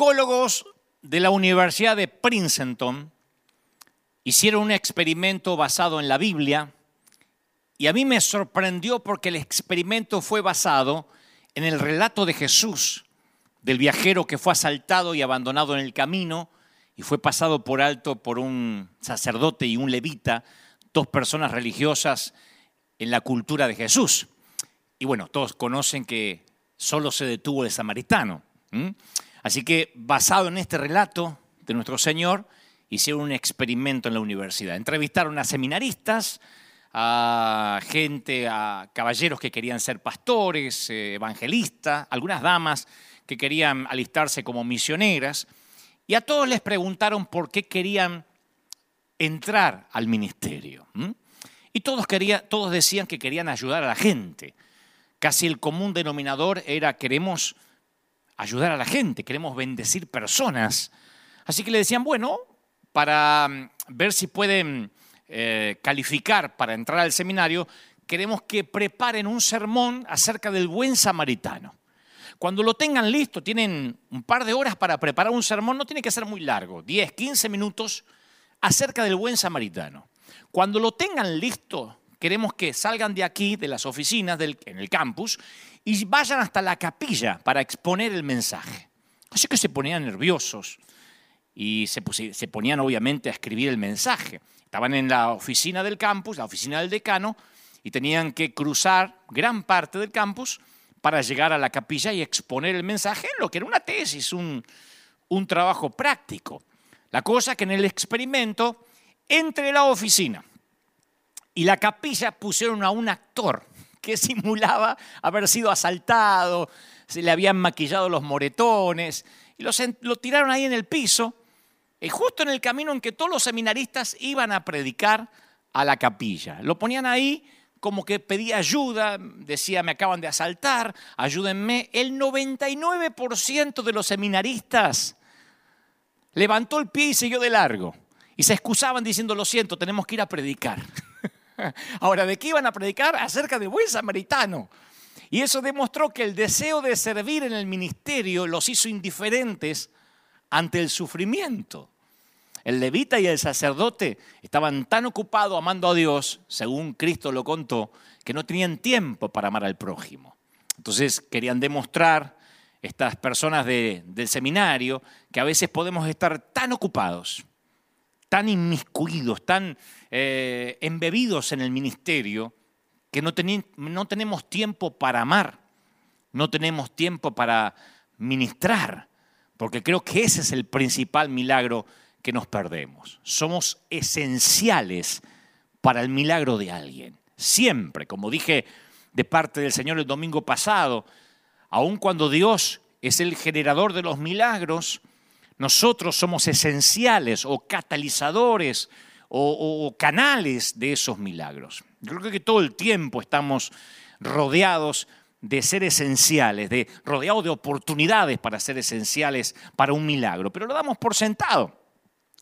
psicólogos de la Universidad de Princeton hicieron un experimento basado en la Biblia y a mí me sorprendió porque el experimento fue basado en el relato de Jesús, del viajero que fue asaltado y abandonado en el camino y fue pasado por alto por un sacerdote y un levita, dos personas religiosas en la cultura de Jesús. Y bueno, todos conocen que solo se detuvo el samaritano. Así que basado en este relato de nuestro Señor, hicieron un experimento en la universidad. Entrevistaron a seminaristas, a gente, a caballeros que querían ser pastores, eh, evangelistas, algunas damas que querían alistarse como misioneras, y a todos les preguntaron por qué querían entrar al ministerio. Y todos, todos decían que querían ayudar a la gente. Casi el común denominador era queremos ayudar a la gente, queremos bendecir personas. Así que le decían, bueno, para mm, ver si pueden eh, calificar para entrar al seminario, queremos que preparen un sermón acerca del buen samaritano. Cuando lo tengan listo, tienen un par de horas para preparar un sermón, no tiene que ser muy largo, 10, 15 minutos, acerca del buen samaritano. Cuando lo tengan listo, queremos que salgan de aquí, de las oficinas, en el campus, y vayan hasta la capilla para exponer el mensaje. Así que se ponían nerviosos y se, se ponían obviamente a escribir el mensaje. Estaban en la oficina del campus, la oficina del decano, y tenían que cruzar gran parte del campus para llegar a la capilla y exponer el mensaje en lo que era una tesis, un, trabajo práctico. La cosa que en el experimento, entre la oficina y la capilla pusieron a un actor que simulaba haber sido asaltado, se le habían maquillado los moretones, y lo tiraron ahí en el piso y justo en el camino en que todos los seminaristas iban a predicar a la capilla. Lo ponían ahí como que pedía ayuda, decía, me acaban de asaltar, ayúdenme. El 99% de los seminaristas levantó el pie y siguió de largo. Y se excusaban diciendo, lo siento, tenemos que ir a predicar. Ahora, ¿de qué iban a predicar? Acerca de buen samaritano. Y eso demostró que el deseo de servir en el ministerio los hizo indiferentes ante el sufrimiento. El levita y el sacerdote estaban tan ocupados amando a Dios, según Cristo lo contó, que no tenían tiempo para amar al prójimo. Entonces querían demostrar estas personas del seminario que a veces podemos estar tan ocupados, tan inmiscuidos, tan eh, embebidos en el ministerio, que no, no tenemos tiempo para amar, no tenemos tiempo para ministrar, porque creo que ese es el principal milagro que nos perdemos. Somos esenciales para el milagro de alguien. Siempre, como dije de parte del Señor el domingo pasado, aun cuando Dios es el generador de los milagros, nosotros somos esenciales o catalizadores o, canales de esos milagros. Yo creo que todo el tiempo estamos rodeados de ser esenciales, de rodeado de oportunidades para ser esenciales para un milagro, pero lo damos por sentado.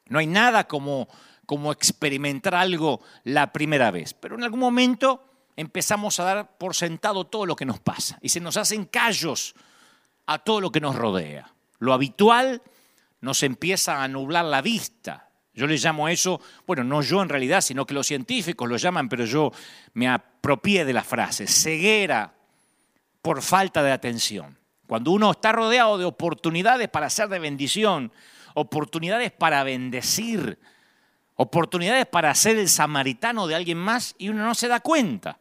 No hay nada como, como experimentar algo la primera vez, pero en algún momento empezamos a dar por sentado todo lo que nos pasa y se nos hacen callos a todo lo que nos rodea. Lo habitual nos empieza a nublar la vista. Yo le llamo eso, bueno, no yo en realidad, sino que los científicos lo llaman, pero yo me apropié de la frase, ceguera por falta de atención. Cuando uno está rodeado de oportunidades para ser de bendición, oportunidades para bendecir, oportunidades para ser el samaritano de alguien más y uno no se da cuenta.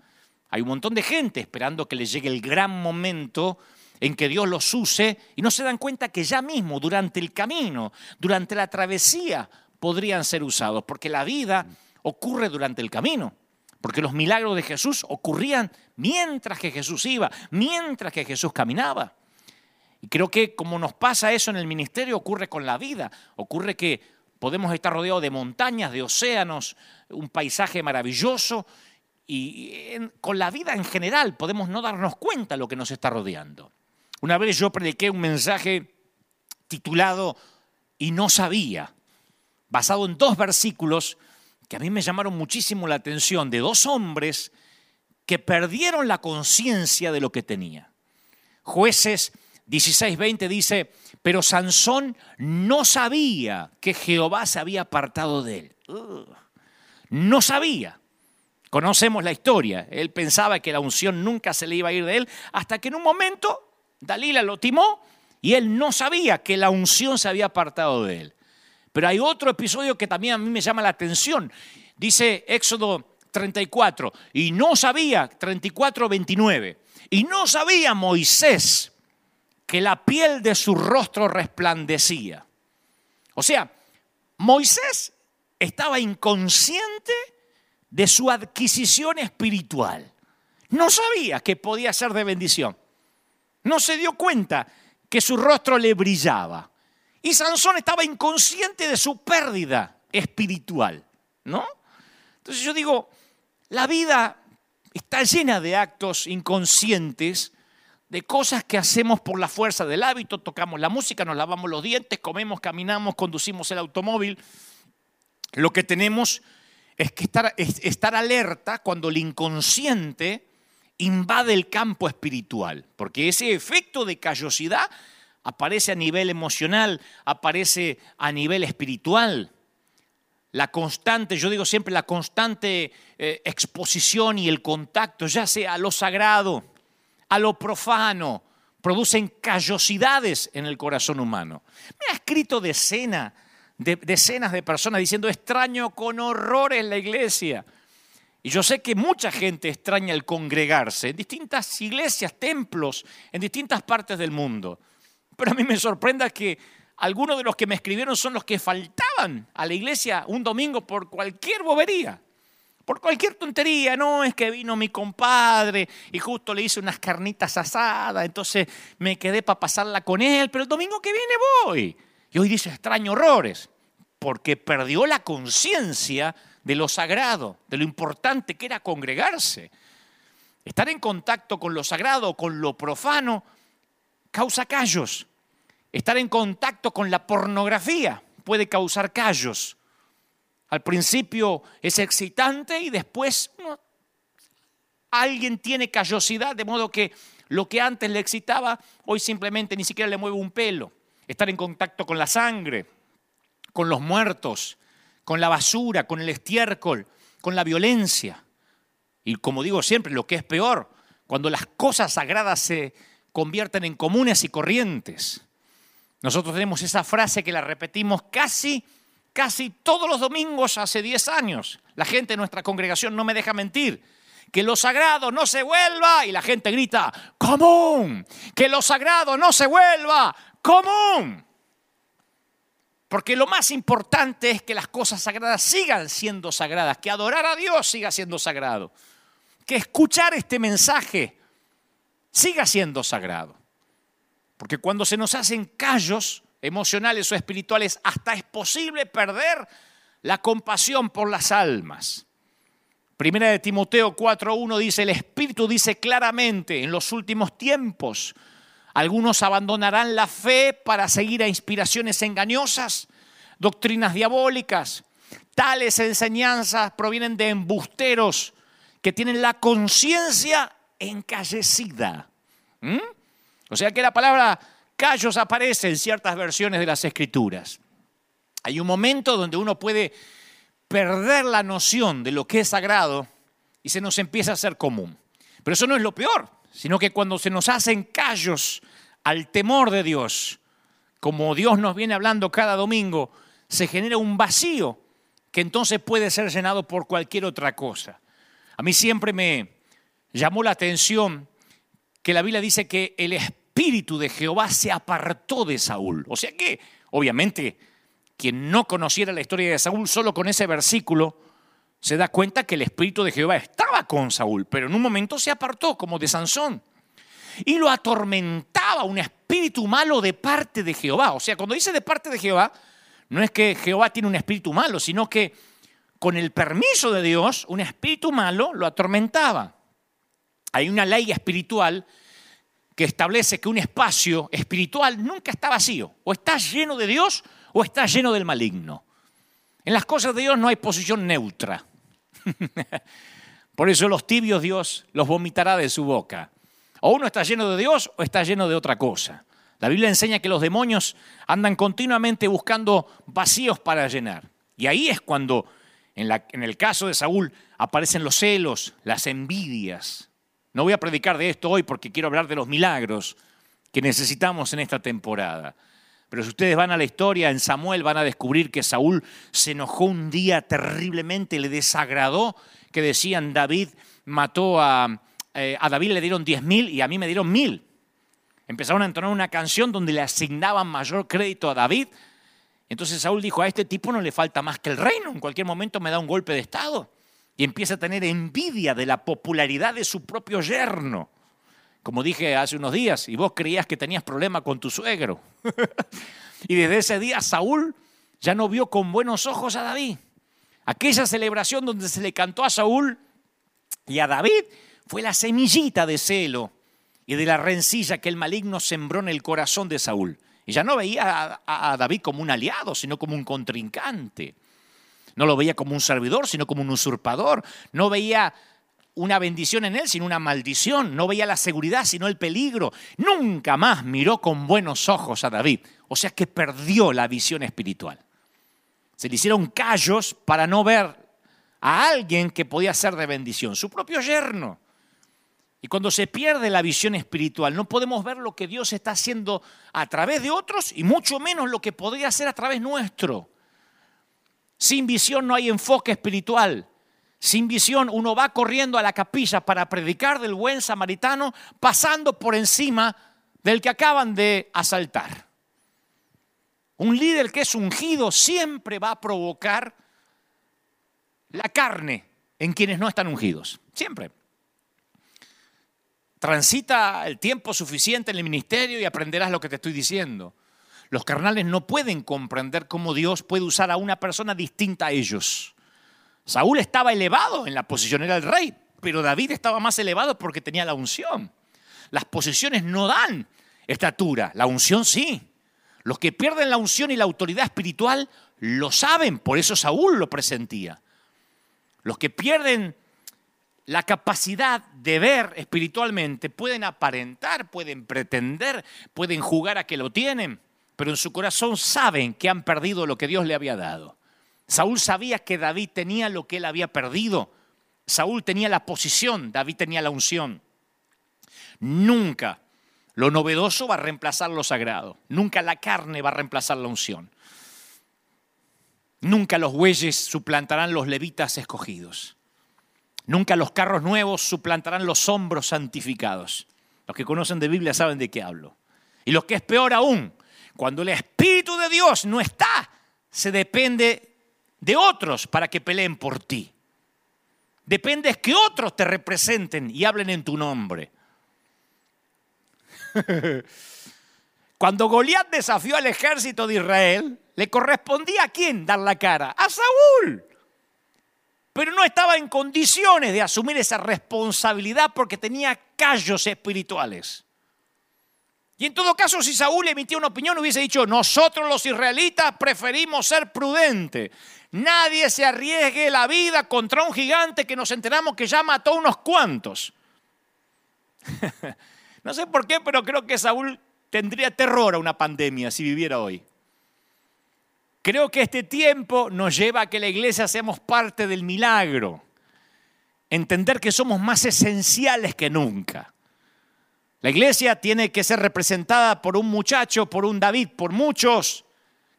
Hay un montón de gente esperando que le llegue el gran momento en que Dios los use y no se dan cuenta que ya mismo, durante el camino, durante la travesía, podrían ser usados, porque la vida ocurre durante el camino. Porque los milagros de Jesús ocurrían mientras que Jesús iba, mientras que Jesús caminaba. Y creo que como nos pasa eso en el ministerio, ocurre con la vida. Ocurre que podemos estar rodeados de montañas, de océanos, un paisaje maravilloso, y con la vida en general podemos no darnos cuenta de lo que nos está rodeando. Una vez yo prediqué un mensaje titulado Y no sabía, basado en dos versículos que a mí me llamaron muchísimo la atención, de dos hombres que perdieron la conciencia de lo que tenía. Jueces 16:20 dice, pero Sansón no sabía que Jehová se había apartado de él. no sabía. Conocemos la historia. Él pensaba que la unción nunca se le iba a ir de él, hasta que en un momento Dalila lo timó y él no sabía que la unción se había apartado de él. Pero hay otro episodio que también a mí me llama la atención. Dice Éxodo 34, y no sabía, 34, 29, y no sabía Moisés que la piel de su rostro resplandecía. O sea, Moisés estaba inconsciente de su adquisición espiritual. No sabía que podía ser de bendición. No se dio cuenta que su rostro le brillaba. Y Sansón estaba inconsciente de su pérdida espiritual, ¿no? Entonces yo digo, la vida está llena de actos inconscientes, de cosas que hacemos por la fuerza del hábito, tocamos la música, nos lavamos los dientes, comemos, caminamos, conducimos el automóvil. Lo que tenemos es que estar, estar alerta cuando el inconsciente invade el campo espiritual, porque ese efecto de callosidad aparece a nivel emocional, aparece a nivel espiritual. La constante, yo digo siempre, la constante eh, exposición y el contacto, ya sea a lo sagrado, a lo profano, producen callosidades en el corazón humano. Me ha escrito decenas de, decenas de personas diciendo extraño con horror en la iglesia. Y yo sé que mucha gente extraña el congregarse en distintas iglesias, templos, en distintas partes del mundo. Pero a mí me sorprenda que algunos de los que me escribieron son los que faltaban a la iglesia un domingo por cualquier bobería, por cualquier tontería. No, es que vino mi compadre y justo le hice unas carnitas asadas, entonces me quedé para pasarla con él, pero el domingo que viene voy. Y hoy dice extraño horrores, porque perdió la conciencia de lo sagrado, de lo importante que era congregarse. Estar en contacto con lo sagrado, con lo profano, causa callos. Estar en contacto con la pornografía puede causar callos. Al principio es excitante y después alguien tiene callosidad, de modo que lo que antes le excitaba, hoy simplemente ni siquiera le mueve un pelo. Estar en contacto con la sangre, con los muertos, con la basura, con el estiércol, con la violencia. Y como digo siempre, lo que es peor, cuando las cosas sagradas se convierten en comunes y corrientes. Nosotros tenemos esa frase que la repetimos casi, casi todos los domingos hace 10 años. La gente de nuestra congregación no me deja mentir. Que lo sagrado no se vuelva y la gente grita, común. Que lo sagrado no se vuelva común. Porque lo más importante es que las cosas sagradas sigan siendo sagradas, que adorar a Dios siga siendo sagrado, que escuchar este mensaje siga siendo sagrado. Porque cuando se nos hacen callos emocionales o espirituales, hasta es posible perder la compasión por las almas. Primera de Timoteo 4.1 dice, el Espíritu dice claramente, en los últimos tiempos, algunos abandonarán la fe para seguir a inspiraciones engañosas, doctrinas diabólicas. Tales enseñanzas provienen de embusteros que tienen la conciencia encallecida. ¿Mm? O sea que la palabra callos aparece en ciertas versiones de las escrituras. Hay un momento donde uno puede perder la noción de lo que es sagrado y se nos empieza a hacer común. Pero eso no es lo peor, sino que cuando se nos hacen callos al temor de Dios, como Dios nos viene hablando cada domingo, se genera un vacío que entonces puede ser llenado por cualquier otra cosa. A mí siempre me llamó la atención que la Biblia dice que el espíritu de Jehová se apartó de Saúl. O sea que, obviamente, quien no conociera la historia de Saúl solo con ese versículo, se da cuenta que el espíritu de Jehová estaba con Saúl, pero en un momento se apartó, como de Sansón. Y lo atormentaba un espíritu malo de parte de Jehová. O sea, cuando dice de parte de Jehová, no es que Jehová tiene un espíritu malo, sino que con el permiso de Dios, un espíritu malo lo atormentaba. Hay una ley espiritual que establece que un espacio espiritual nunca está vacío. O está lleno de Dios o está lleno del maligno. En las cosas de Dios no hay posición neutra. Por eso los tibios Dios los vomitará de su boca. O uno está lleno de Dios o está lleno de otra cosa. La Biblia enseña que los demonios andan continuamente buscando vacíos para llenar. Y ahí es cuando, en, en, el caso de Saúl, aparecen los celos, las envidias. No voy a predicar de esto hoy porque quiero hablar de los milagros que necesitamos en esta temporada. Pero si ustedes van a la historia, en Samuel van a descubrir que Saúl se enojó un día terriblemente, le desagradó que decían David mató a, eh, a David le dieron diez mil y a mí me dieron mil. Empezaron a entonar una canción donde le asignaban mayor crédito a David. Entonces Saúl dijo, a este tipo no le falta más que el reino, en cualquier momento me da un golpe de Estado. Y empieza a tener envidia de la popularidad de su propio yerno. Como dije hace unos días, y vos creías que tenías problema con tu suegro. y desde ese día Saúl ya no vio con buenos ojos a David. Aquella celebración donde se le cantó a Saúl y a David fue la semillita de celo y de la rencilla que el maligno sembró en el corazón de Saúl. Y ya no veía a, David como un aliado, sino como un contrincante. No lo veía como un servidor, sino como un usurpador. No veía una bendición en él, sino una maldición. No veía la seguridad, sino el peligro. Nunca más miró con buenos ojos a David. O sea que perdió la visión espiritual. Se le hicieron callos para no ver a alguien que podía ser de bendición, su propio yerno. Y cuando se pierde la visión espiritual, no podemos ver lo que Dios está haciendo a través de otros y mucho menos lo que podría hacer a través nuestro. Sin visión no hay enfoque espiritual. Sin visión uno va corriendo a la capilla para predicar del buen samaritano pasando por encima del que acaban de asaltar. Un líder que es ungido siempre va a provocar la carne en quienes no están ungidos. Siempre transita el tiempo suficiente en el ministerio y aprenderás lo que te estoy diciendo. Los carnales no pueden comprender cómo Dios puede usar a una persona distinta a ellos. Saúl estaba elevado en la posición, era el rey, pero David estaba más elevado porque tenía la unción. Las posiciones no dan estatura, la unción sí. Los que pierden la unción y la autoridad espiritual lo saben, por eso Saúl lo presentía. Los que pierden la capacidad de ver espiritualmente, pueden aparentar, pueden pretender, pueden jugar a que lo tienen, pero en su corazón saben que han perdido lo que Dios le había dado. Saúl sabía que David tenía lo que él había perdido. Saúl tenía la posición, David tenía la unción. Nunca lo novedoso va a reemplazar lo sagrado. Nunca la carne va a reemplazar la unción. Nunca los bueyes suplantarán los levitas escogidos. Nunca los carros nuevos suplantarán los hombros santificados. Los que conocen de Biblia saben de qué hablo. Y lo que es peor aún, cuando el Espíritu de Dios no está, se depende de otros para que peleen por ti. Depende que otros te representen y hablen en tu nombre. Cuando Goliat desafió al ejército de Israel, le correspondía a quién dar la cara? A Saúl pero no estaba en condiciones de asumir esa responsabilidad porque tenía callos espirituales. Y en todo caso, si Saúl emitía una opinión, hubiese dicho, nosotros los israelitas preferimos ser prudentes. Nadie se arriesgue la vida contra un gigante que nos enteramos que ya mató unos cuantos. no sé por qué, pero creo que Saúl tendría terror a una pandemia si viviera hoy. Creo que este tiempo nos lleva a que la iglesia seamos parte del milagro. Entender que somos más esenciales que nunca. La iglesia tiene que ser representada por un muchacho, por un David, por muchos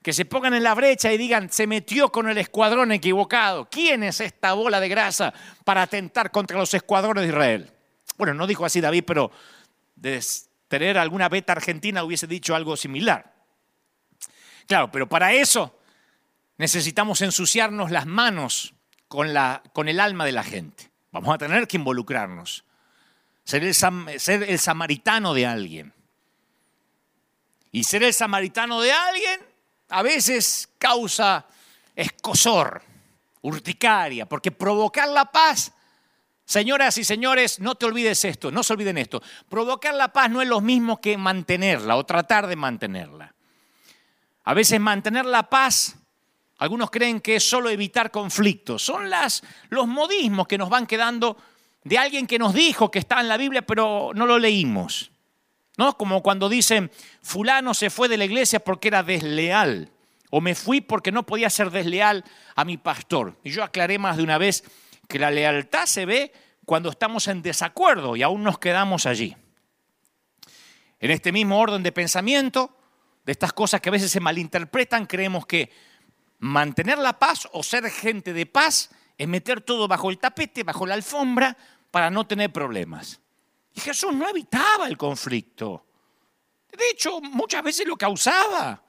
que se pongan en la brecha y digan, se metió con el escuadrón equivocado. ¿Quién es esta bola de grasa para atentar contra los escuadrones de Israel? Bueno, no dijo así David, pero de tener alguna beta argentina hubiese dicho algo similar. Claro, pero para eso necesitamos ensuciarnos las manos con, con el alma de la gente. Vamos a tener que involucrarnos, ser el, samaritano de alguien. Y ser el samaritano de alguien a veces causa escosor, urticaria, porque provocar la paz, señoras y señores, no te olvides esto, no se olviden esto, provocar la paz no es lo mismo que mantenerla o tratar de mantenerla. A veces mantener la paz algunos creen que es solo evitar conflictos. Son las, los modismos que nos van quedando de alguien que nos dijo que está en la Biblia, pero no lo leímos. ¿No? Como cuando dicen, fulano se fue de la iglesia porque era desleal, o me fui porque no podía ser desleal a mi pastor. Y yo aclaré más de una vez que la lealtad se ve cuando estamos en desacuerdo y aún nos quedamos allí. En este mismo orden de pensamiento, de estas cosas que a veces se malinterpretan, creemos que mantener la paz o ser gente de paz es meter todo bajo el tapete, bajo la alfombra, para no tener problemas. Y Jesús no evitaba el conflicto. De hecho, muchas veces lo causaba.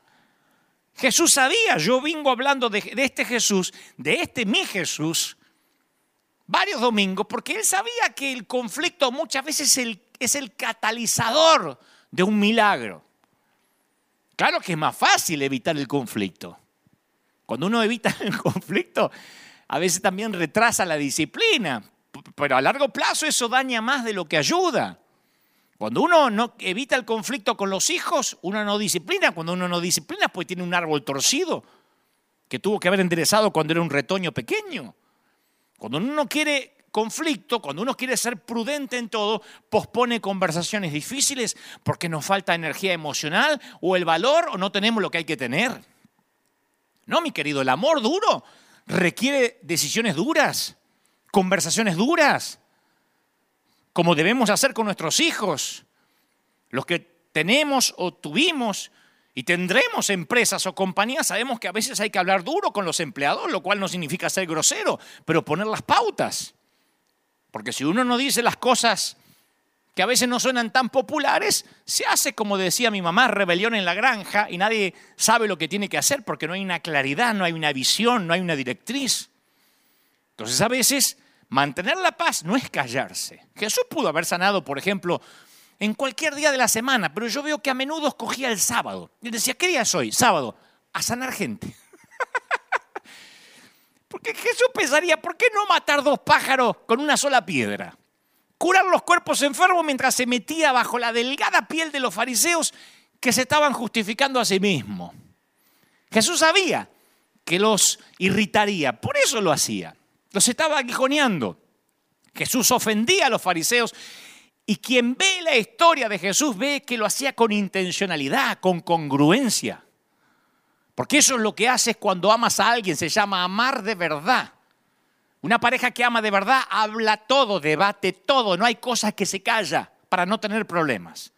Jesús sabía, yo vengo hablando de, este Jesús, de este mi Jesús, varios domingos, porque él sabía que el conflicto muchas veces es el, es el catalizador de un milagro. Claro que es más fácil evitar el conflicto. Cuando uno evita el conflicto, a veces también retrasa la disciplina, pero a largo plazo eso daña más de lo que ayuda. Cuando uno no evita el conflicto con los hijos, uno no disciplina. Cuando uno no disciplina, pues tiene un árbol torcido que tuvo que haber enderezado cuando era un retoño pequeño. Cuando uno no quiere conflicto, cuando uno quiere ser prudente en todo, pospone conversaciones difíciles porque nos falta energía emocional o el valor o no tenemos lo que hay que tener. No, mi querido, el amor duro requiere decisiones duras, conversaciones duras, como debemos hacer con nuestros hijos, los que tenemos o tuvimos y tendremos empresas o compañías, sabemos que a veces hay que hablar duro con los empleados, lo cual no significa ser grosero, pero poner las pautas. Porque si uno no dice las cosas que a veces no suenan tan populares, se hace, como decía mi mamá, rebelión en la granja y nadie sabe lo que tiene que hacer porque no hay una claridad, no hay una visión, no hay una directriz. Entonces a veces mantener la paz no es callarse. Jesús pudo haber sanado, por ejemplo, en cualquier día de la semana, pero yo veo que a menudo escogía el sábado. Y decía, ¿qué día es hoy? Sábado. A sanar gente. Porque Jesús pensaría, ¿por qué no matar dos pájaros con una sola piedra? Curar los cuerpos enfermos mientras se metía bajo la delgada piel de los fariseos que se estaban justificando a sí mismos. Jesús sabía que los irritaría, por eso lo hacía. Los estaba aguijoneando. Jesús ofendía a los fariseos y quien ve la historia de Jesús ve que lo hacía con intencionalidad, con congruencia. Porque eso es lo que haces cuando amas a alguien, se llama amar de verdad. Una pareja que ama de verdad habla todo, debate todo, no hay cosas que se calla para no tener problemas.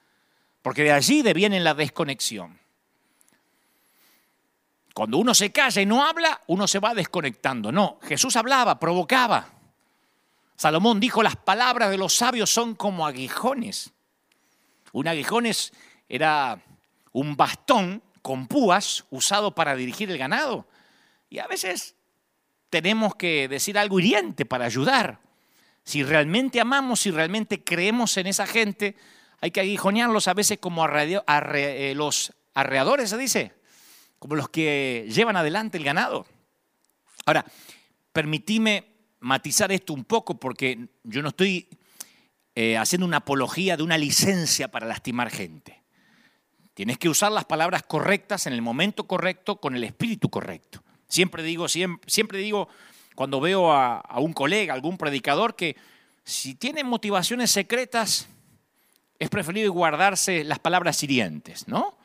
Porque de allí deviene la desconexión. Cuando uno se calla y no habla, uno se va desconectando. No, Jesús hablaba, provocaba. Salomón dijo, las palabras de los sabios son como aguijones. Un aguijón era un bastón con púas usado para dirigir el ganado. Y a veces tenemos que decir algo hiriente para ayudar. Si realmente amamos, si realmente creemos en esa gente, hay que aguijonearlos a veces como eh, los arreadores, se dice, como los que llevan adelante el ganado. Ahora, permitíme matizar esto un poco porque yo no estoy eh, haciendo una apología de una licencia para lastimar gente. Tienes que usar las palabras correctas en el momento correcto, con el espíritu correcto. Siempre digo, siempre, digo cuando veo a, a, un colega, algún predicador, que si tiene motivaciones secretas, es preferible guardarse las palabras hirientes, ¿no?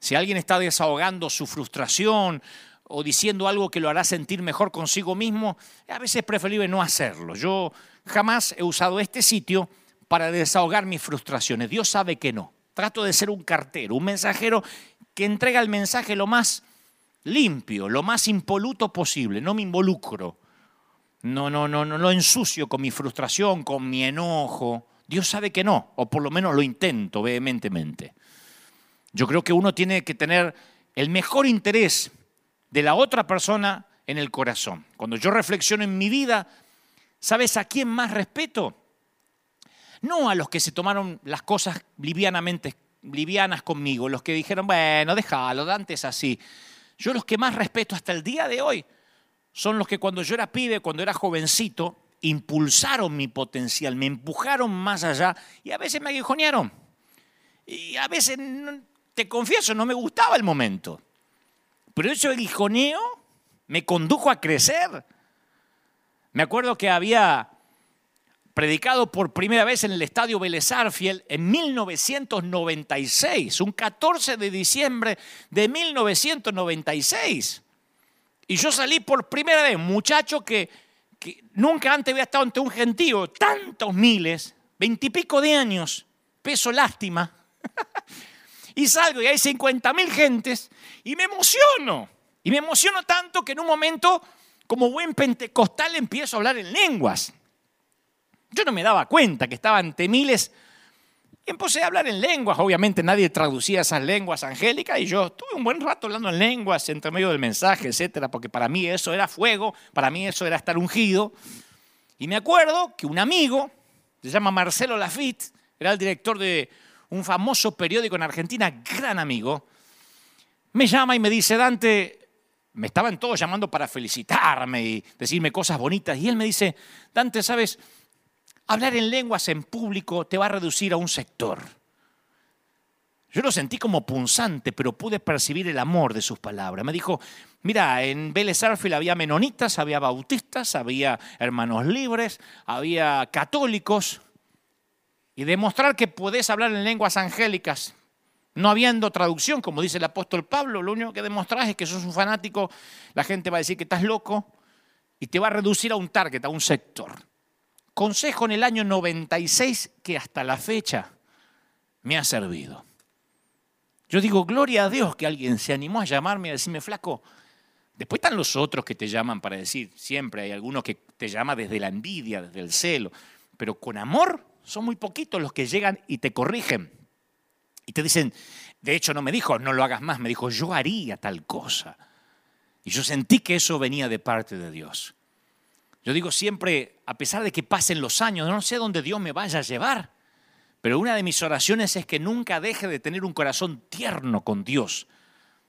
Si alguien está desahogando su frustración o diciendo algo que lo hará sentir mejor consigo mismo, a veces es preferible no hacerlo. Yo jamás he usado este sitio para desahogar mis frustraciones. Dios sabe que no. Trato de ser un cartero, un mensajero que entrega el mensaje lo más limpio, lo más impoluto posible. No me involucro. No, no, no, no lo ensucio con mi frustración, con mi enojo. Dios sabe que no, o por lo menos lo intento vehementemente. Yo creo que uno tiene que tener el mejor interés de la otra persona en el corazón. Cuando yo reflexiono en mi vida, ¿sabes a quién más respeto? No a los que se tomaron las cosas livianamente, livianas conmigo, los que dijeron, bueno, déjalo, Dante es así. Yo los que más respeto hasta el día de hoy son los que cuando yo era pibe, cuando era jovencito, impulsaron mi potencial, me empujaron más allá y a veces me aguijonearon. Y a veces, te confieso, no me gustaba el momento. Pero ese aguijoneo me condujo a crecer. Me acuerdo que había predicado por primera vez en el estadio Vélez en 1996, un 14 de diciembre de 1996. Y yo salí por primera vez, muchacho que, que nunca antes había estado ante un gentío, tantos miles, veintipico de años, peso lástima. y salgo y hay 50 mil gentes y me emociono. Y me emociono tanto que en un momento, como buen pentecostal, empiezo a hablar en lenguas. Yo no me daba cuenta que estaba ante miles y empecé a hablar en lenguas. Obviamente nadie traducía esas lenguas angélicas y yo estuve un buen rato hablando en lenguas entre medio del mensaje, etcétera, porque para mí eso era fuego, para mí eso era estar ungido. Y me acuerdo que un amigo, se llama Marcelo Lafitte, era el director de un famoso periódico en Argentina, gran amigo, me llama y me dice, Dante, me estaban todos llamando para felicitarme y decirme cosas bonitas, y él me dice, Dante, ¿sabes? Hablar en lenguas en público te va a reducir a un sector. Yo lo sentí como punzante, pero pude percibir el amor de sus palabras. Me dijo, mira, en Vélez había menonitas, había bautistas, había hermanos libres, había católicos, y demostrar que podés hablar en lenguas angélicas, no habiendo traducción, como dice el apóstol Pablo, lo único que demostrás es que sos un fanático, la gente va a decir que estás loco y te va a reducir a un target, a un sector. Consejo en el año 96 que hasta la fecha me ha servido. Yo digo, gloria a Dios que alguien se animó a llamarme y a decirme, flaco, después están los otros que te llaman para decir, siempre hay algunos que te llaman desde la envidia, desde el celo, pero con amor son muy poquitos los que llegan y te corrigen. Y te dicen, de hecho no me dijo, no lo hagas más, me dijo, yo haría tal cosa. Y yo sentí que eso venía de parte de Dios. Yo digo siempre, a pesar de que pasen los años, no sé dónde Dios me vaya a llevar, pero una de mis oraciones es que nunca deje de tener un corazón tierno con Dios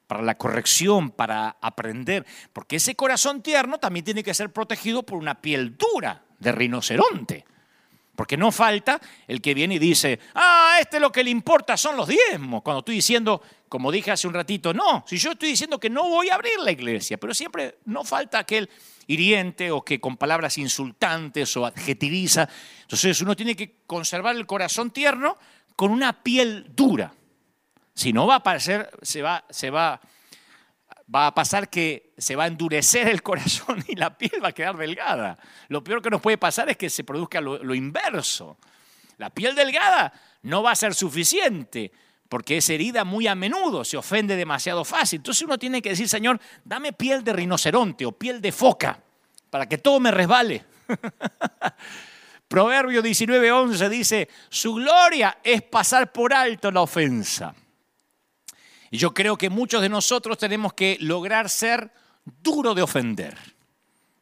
para la corrección, para aprender, porque ese corazón tierno también tiene que ser protegido por una piel dura de rinoceronte. Porque no falta el que viene y dice, ah, este lo que le importa son los diezmos. Cuando estoy diciendo, como dije hace un ratito, no, si yo estoy diciendo que no voy a abrir la iglesia, pero siempre no falta aquel hiriente o que con palabras insultantes o adjetiviza. Entonces uno tiene que conservar el corazón tierno con una piel dura. Si no va a parecer, se va, va a pasar que se va a endurecer el corazón y la piel va a quedar delgada. Lo peor que nos puede pasar es que se produzca lo, inverso. La piel delgada no va a ser suficiente porque es herida muy a menudo, se ofende demasiado fácil. Entonces uno tiene que decir, Señor, dame piel de rinoceronte o piel de foca para que todo me resbale. Proverbio 19:11 dice, su gloria es pasar por alto la ofensa. Y yo creo que muchos de nosotros tenemos que lograr ser duro de ofender.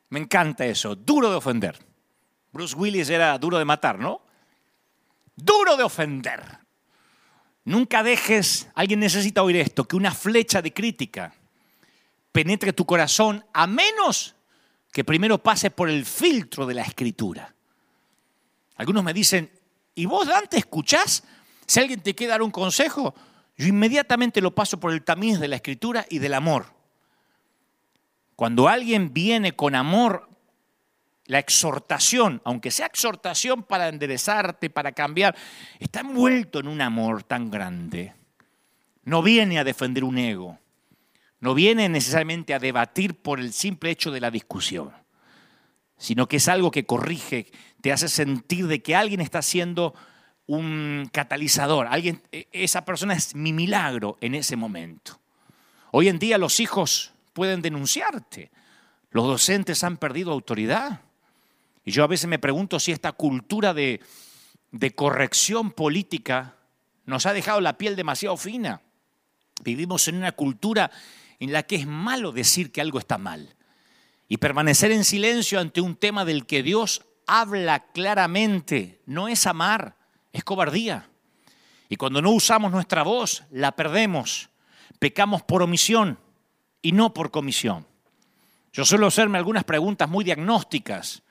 Me encanta eso, duro de ofender. Bruce Willis era duro de matar, ¿no? Duro de ofender. Nunca dejes, alguien necesita oír esto, que una flecha de crítica penetre tu corazón a menos que primero pase por el filtro de la escritura. Algunos me dicen, ¿y vos Dante escuchás? Si alguien te quiere dar un consejo, yo inmediatamente lo paso por el tamiz de la escritura y del amor. Cuando alguien viene con amor, la exhortación, aunque sea exhortación para enderezarte, para cambiar, está envuelto en un amor tan grande. No viene a defender un ego, no viene necesariamente a debatir por el simple hecho de la discusión, sino que es algo que corrige, te hace sentir de que alguien está haciendo un catalizador. Alguien, e, esa persona es mi milagro en ese momento. Hoy en día los hijos pueden denunciarte. Los docentes han perdido autoridad. Y yo a veces me pregunto si esta cultura de, de corrección política nos ha dejado la piel demasiado fina. Vivimos en una cultura en la que es malo decir que algo está mal y permanecer en silencio ante un tema del que Dios habla claramente no es amar, es cobardía. Y cuando no usamos nuestra voz, la perdemos. Pecamos por omisión y no por comisión. Yo suelo hacerme algunas preguntas muy diagnósticas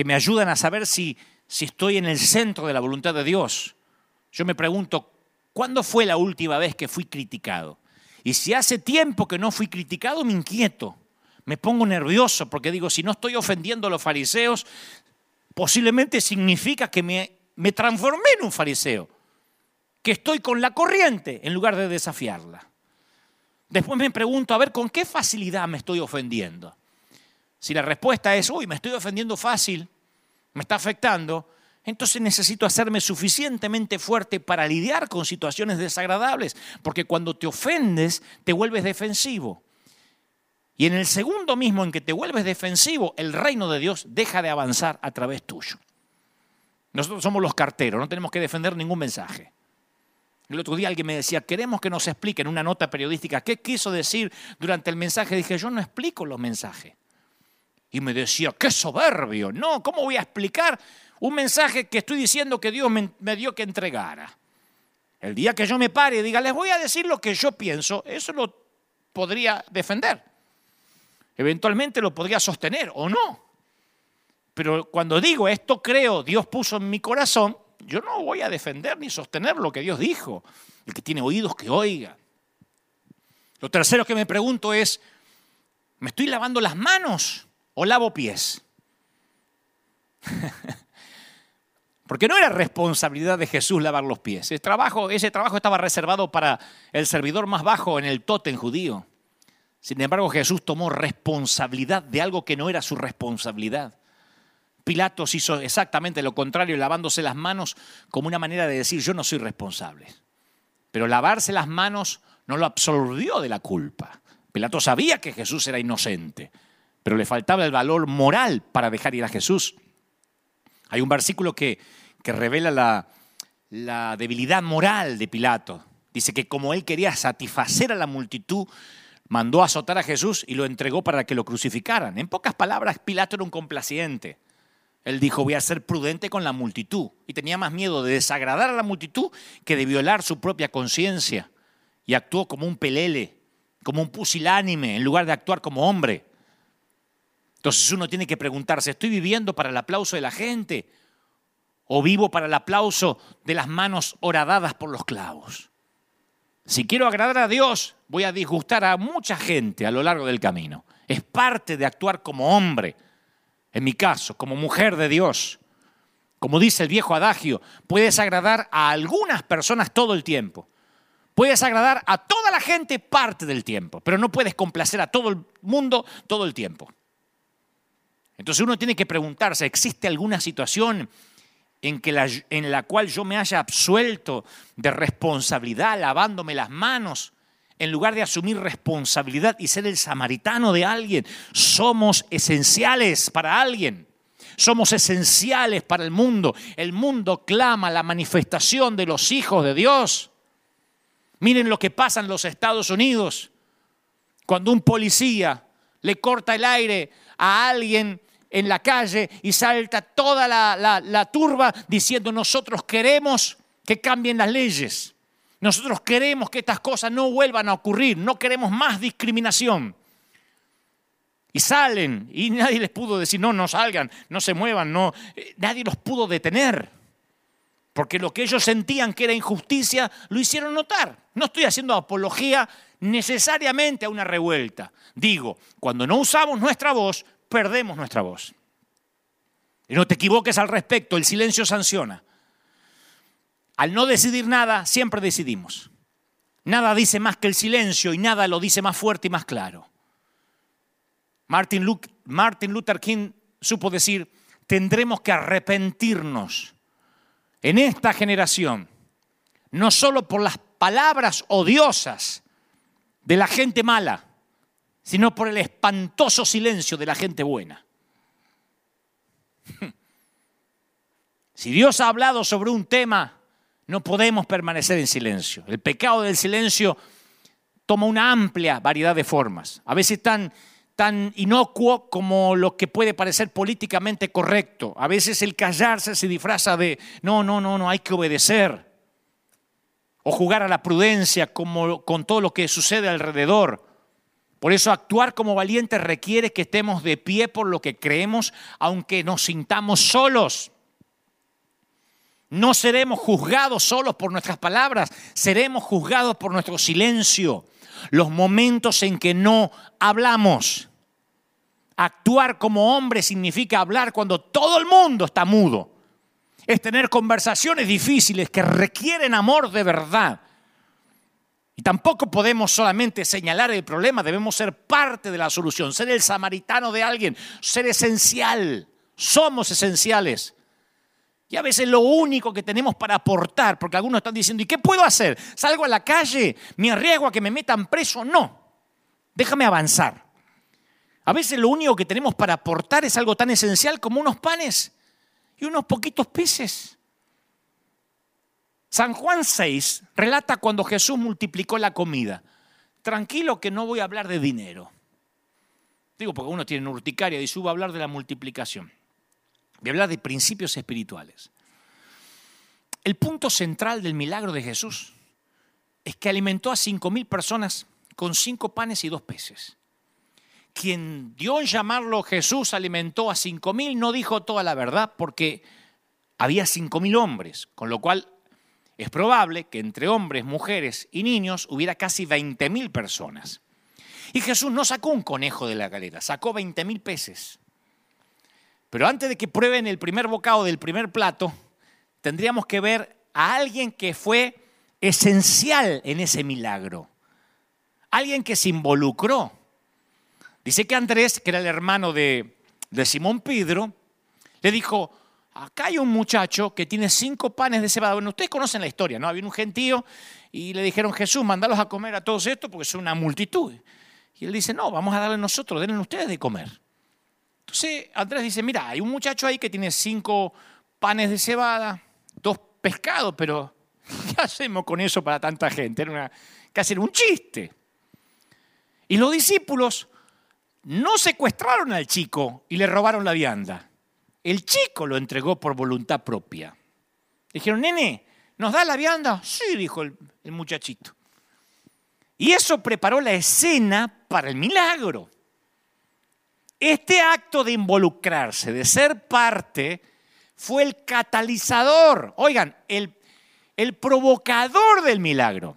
que me ayudan a saber si, si estoy en el centro de la voluntad de Dios. Yo me pregunto, ¿cuándo fue la última vez que fui criticado? Y si hace tiempo que no fui criticado, me inquieto, me pongo nervioso porque digo, si no estoy ofendiendo a los fariseos, posiblemente significa que me, me transformé en un fariseo, que estoy con la corriente en lugar de desafiarla. Después me pregunto, a ver, ¿con qué facilidad me estoy ofendiendo? Si la respuesta es, uy, me estoy ofendiendo fácil, me está afectando, entonces necesito hacerme suficientemente fuerte para lidiar con situaciones desagradables, porque cuando te ofendes te vuelves defensivo. Y en el segundo mismo en que te vuelves defensivo, el reino de Dios deja de avanzar a través tuyo. Nosotros somos los carteros, no tenemos que defender ningún mensaje. El otro día alguien me decía, queremos que nos expliquen una nota periodística qué quiso decir durante el mensaje. Dije, yo no explico los mensajes. Y me decía, qué soberbio. No, ¿cómo voy a explicar un mensaje que estoy diciendo que Dios me, dio que entregara? El día que yo me pare y diga, les voy a decir lo que yo pienso, eso lo podría defender. Eventualmente lo podría sostener o no. Pero cuando digo esto creo, Dios puso en mi corazón, yo no voy a defender ni sostener lo que Dios dijo. El que tiene oídos que oiga. Lo tercero que me pregunto es, ¿me estoy lavando las manos o lavo pies? Porque no era responsabilidad de Jesús lavar los pies. Ese trabajo, ese trabajo estaba reservado para el servidor más bajo en el tótem judío. Sin embargo, Jesús tomó responsabilidad de algo que no era su responsabilidad. Pilatos hizo exactamente lo contrario, lavándose las manos como una manera de decir, yo no soy responsable. Pero lavarse las manos no lo absolvió de la culpa. Pilato sabía que Jesús era inocente, pero le faltaba el valor moral para dejar ir a Jesús. Hay un versículo que, que revela la, la debilidad moral de Pilato. Dice que como él quería satisfacer a la multitud, mandó azotar a Jesús y lo entregó para que lo crucificaran. En pocas palabras, Pilato era un complaciente. Él dijo, voy a ser prudente con la multitud. Y tenía más miedo de desagradar a la multitud que de violar su propia conciencia. Y actuó como un pelele, como un pusilánime, en lugar de actuar como hombre. Entonces uno tiene que preguntarse, ¿estoy viviendo para el aplauso de la gente? ¿O vivo para el aplauso de las manos horadadas por los clavos? Si quiero agradar a Dios, voy a disgustar a mucha gente a lo largo del camino. Es parte de actuar como hombre. En mi caso, como mujer de Dios. Como dice el viejo adagio, puedes agradar a algunas personas todo el tiempo. Puedes agradar a toda la gente parte del tiempo, pero no puedes complacer a todo el mundo todo el tiempo. Entonces uno tiene que preguntarse, ¿existe alguna situación en, la, la cual yo me haya absuelto de responsabilidad, lavándome las manos, en lugar de asumir responsabilidad y ser el samaritano de alguien. Somos esenciales para alguien. Somos esenciales para el mundo. El mundo clama la manifestación de los hijos de Dios. Miren lo que pasa en los Estados Unidos. Cuando un policía le corta el aire a alguien en la calle y salta toda la, turba diciendo nosotros queremos que cambien las leyes. Nosotros queremos que estas cosas no vuelvan a ocurrir, no queremos más discriminación. Y salen y nadie les pudo decir, no, no salgan, no se muevan, no, eh, nadie los pudo detener. Porque lo que ellos sentían que era injusticia, lo hicieron notar. No estoy haciendo apología necesariamente a una revuelta. Digo, cuando no usamos nuestra voz, perdemos nuestra voz. Y no te equivoques al respecto, el silencio sanciona. Al no decidir nada, siempre decidimos. Nada dice más que el silencio y nada lo dice más fuerte y más claro. Martin Luther King supo decir, tendremos que arrepentirnos en esta generación, no solo por las palabras odiosas de la gente mala, sino por el espantoso silencio de la gente buena. Si Dios ha hablado sobre un tema, no podemos permanecer en silencio. El pecado del silencio toma una amplia variedad de formas, a veces tan, tan inocuo como lo que puede parecer políticamente correcto. A veces el callarse se disfraza de, no, no, no, no, hay que obedecer. O jugar a la prudencia como, con todo lo que sucede alrededor. Por eso actuar como valientes requiere que estemos de pie por lo que creemos, aunque nos sintamos solos. No seremos juzgados solos por nuestras palabras, seremos juzgados por nuestro silencio, los momentos en que no hablamos. Actuar como hombre significa hablar cuando todo el mundo está mudo. Es tener conversaciones difíciles que requieren amor de verdad. Y tampoco podemos solamente señalar el problema, debemos ser parte de la solución, ser el samaritano de alguien, ser esencial. Somos esenciales. Y a veces lo único que tenemos para aportar, porque algunos están diciendo, ¿y qué puedo hacer? ¿Salgo a la calle? ¿Me arriesgo a que me metan preso? No. Déjame avanzar. A veces lo único que tenemos para aportar es algo tan esencial como unos panes y unos poquitos peces. San Juan 6 relata cuando Jesús multiplicó la comida. Tranquilo que no voy a hablar de dinero. Digo, porque uno tiene urticaria y subo a hablar de la multiplicación. Voy a hablar de principios espirituales. El punto central del milagro de Jesús es que alimentó a cinco mil personas con cinco panes y dos peces. Quien dio en llamarlo Jesús alimentó a cinco mil no dijo toda la verdad porque había cinco mil hombres, con lo cual es probable que entre hombres, mujeres y niños hubiera casi 20 mil personas. Y Jesús no sacó un conejo de la galera, sacó 20 mil peces. Pero antes de que prueben el primer bocado del primer plato, tendríamos que ver a alguien que fue esencial en ese milagro. Alguien que se involucró. Dice que Andrés, que era el hermano de, de Simón Pedro, le dijo, acá hay un muchacho que tiene cinco panes de cebada. Bueno, ustedes conocen la historia, ¿no? Había un gentío y le dijeron, Jesús, mandalos a comer a todos estos porque son una multitud. Y él dice, no, vamos a darle nosotros, denle ustedes de comer. Entonces Andrés dice, mira, hay un muchacho ahí que tiene cinco panes de cebada, dos pescados, pero ¿qué hacemos con eso para tanta gente? Era una, casi era un chiste. Y los discípulos no secuestraron al chico y le robaron la vianda. El chico lo entregó por voluntad propia. Dijeron, nene, ¿nos da la vianda? Sí, dijo el, muchachito. Y eso preparó la escena para el milagro. Este acto de involucrarse, de ser parte, fue el catalizador, oigan, el, el provocador del milagro.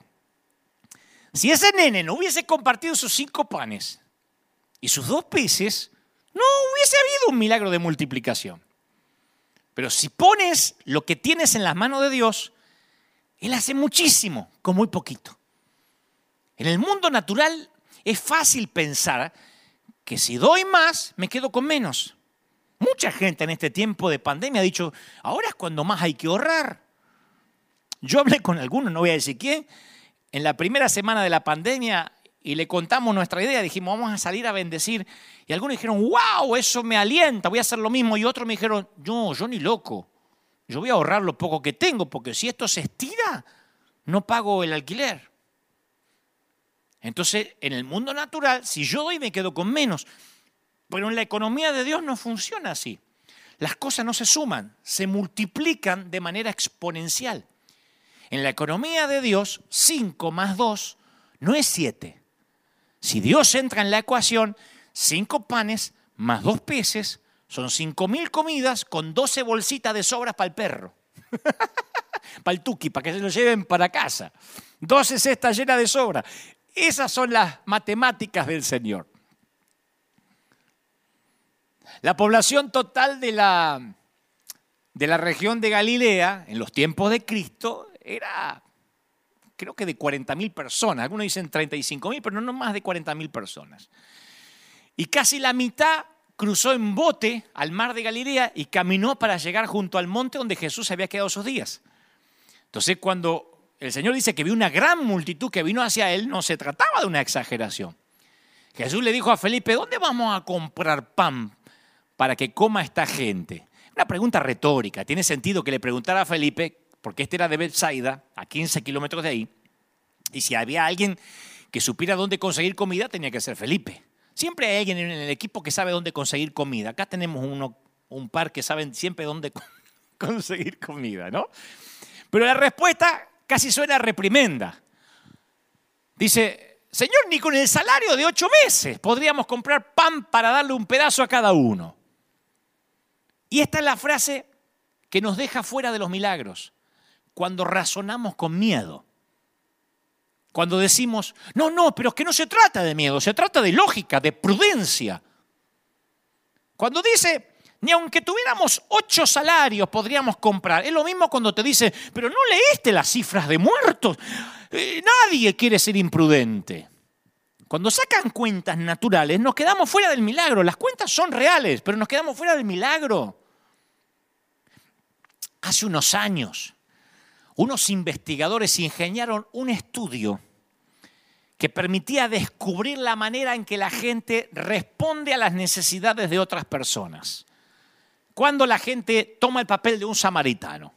Si ese nene no hubiese compartido sus cinco panes y sus dos peces, no hubiese habido un milagro de multiplicación. Pero si pones lo que tienes en las manos de Dios, Él hace muchísimo con muy poquito. En el mundo natural es fácil pensar que si doy más, me quedo con menos. Mucha gente en este tiempo de pandemia ha dicho, ahora es cuando más hay que ahorrar. Yo hablé con algunos, no voy a decir quién, en la primera semana de la pandemia y le contamos nuestra idea, dijimos, vamos a salir a bendecir. Y algunos dijeron, wow, eso me alienta, voy a hacer lo mismo. Y otros me dijeron, no, yo ni loco, yo voy a ahorrar lo poco que tengo, porque si esto se estira, no pago el alquiler. Entonces, en el mundo natural, si yo doy, me quedo con menos. Pero en la economía de Dios no funciona así. Las cosas no se suman, se multiplican de manera exponencial. En la economía de Dios, 5 más 2 no es 7. Si Dios entra en la ecuación, cinco panes más dos peces son cinco mil comidas con 12 bolsitas de sobras para el perro. para el tuki, para que se lo lleven para casa. 12 cestas llenas de sobra. Esas son las matemáticas del Señor. La población total de la, de la región de Galilea en los tiempos de Cristo era creo que de 40.000 personas. Algunos dicen 35.000, pero no más de 40.000 personas. Y casi la mitad cruzó en bote al mar de Galilea y caminó para llegar junto al monte donde Jesús había quedado esos días. Entonces, cuando el Señor dice que vio una gran multitud que vino hacia él, no se trataba de una exageración. Jesús le dijo a Felipe, ¿dónde vamos a comprar pan para que coma esta gente? Una pregunta retórica. Tiene sentido que le preguntara a Felipe porque este era de Bethsaida, a 15 kilómetros de ahí, y si había alguien que supiera dónde conseguir comida, tenía que ser Felipe. Siempre hay alguien en el equipo que sabe dónde conseguir comida. Acá tenemos uno, un par que saben siempre dónde conseguir comida, ¿no? Pero la respuesta casi suena reprimenda. Dice, Señor, ni con el salario de ocho meses podríamos comprar pan para darle un pedazo a cada uno. Y esta es la frase que nos deja fuera de los milagros cuando razonamos con miedo. Cuando decimos, no, no, pero es que no se trata de miedo, se trata de lógica, de prudencia. Cuando dice, ni aunque tuviéramos ocho salarios podríamos comprar. Es lo mismo cuando te dice, pero no leíste las cifras de muertos. Eh, nadie quiere ser imprudente. Cuando sacan cuentas naturales, nos quedamos fuera del milagro. Las cuentas son reales, pero nos quedamos fuera del milagro. Hace unos años, unos investigadores ingeniaron un estudio que permitía descubrir la manera en que la gente responde a las necesidades de otras personas. Cuando la gente toma el papel de un samaritano.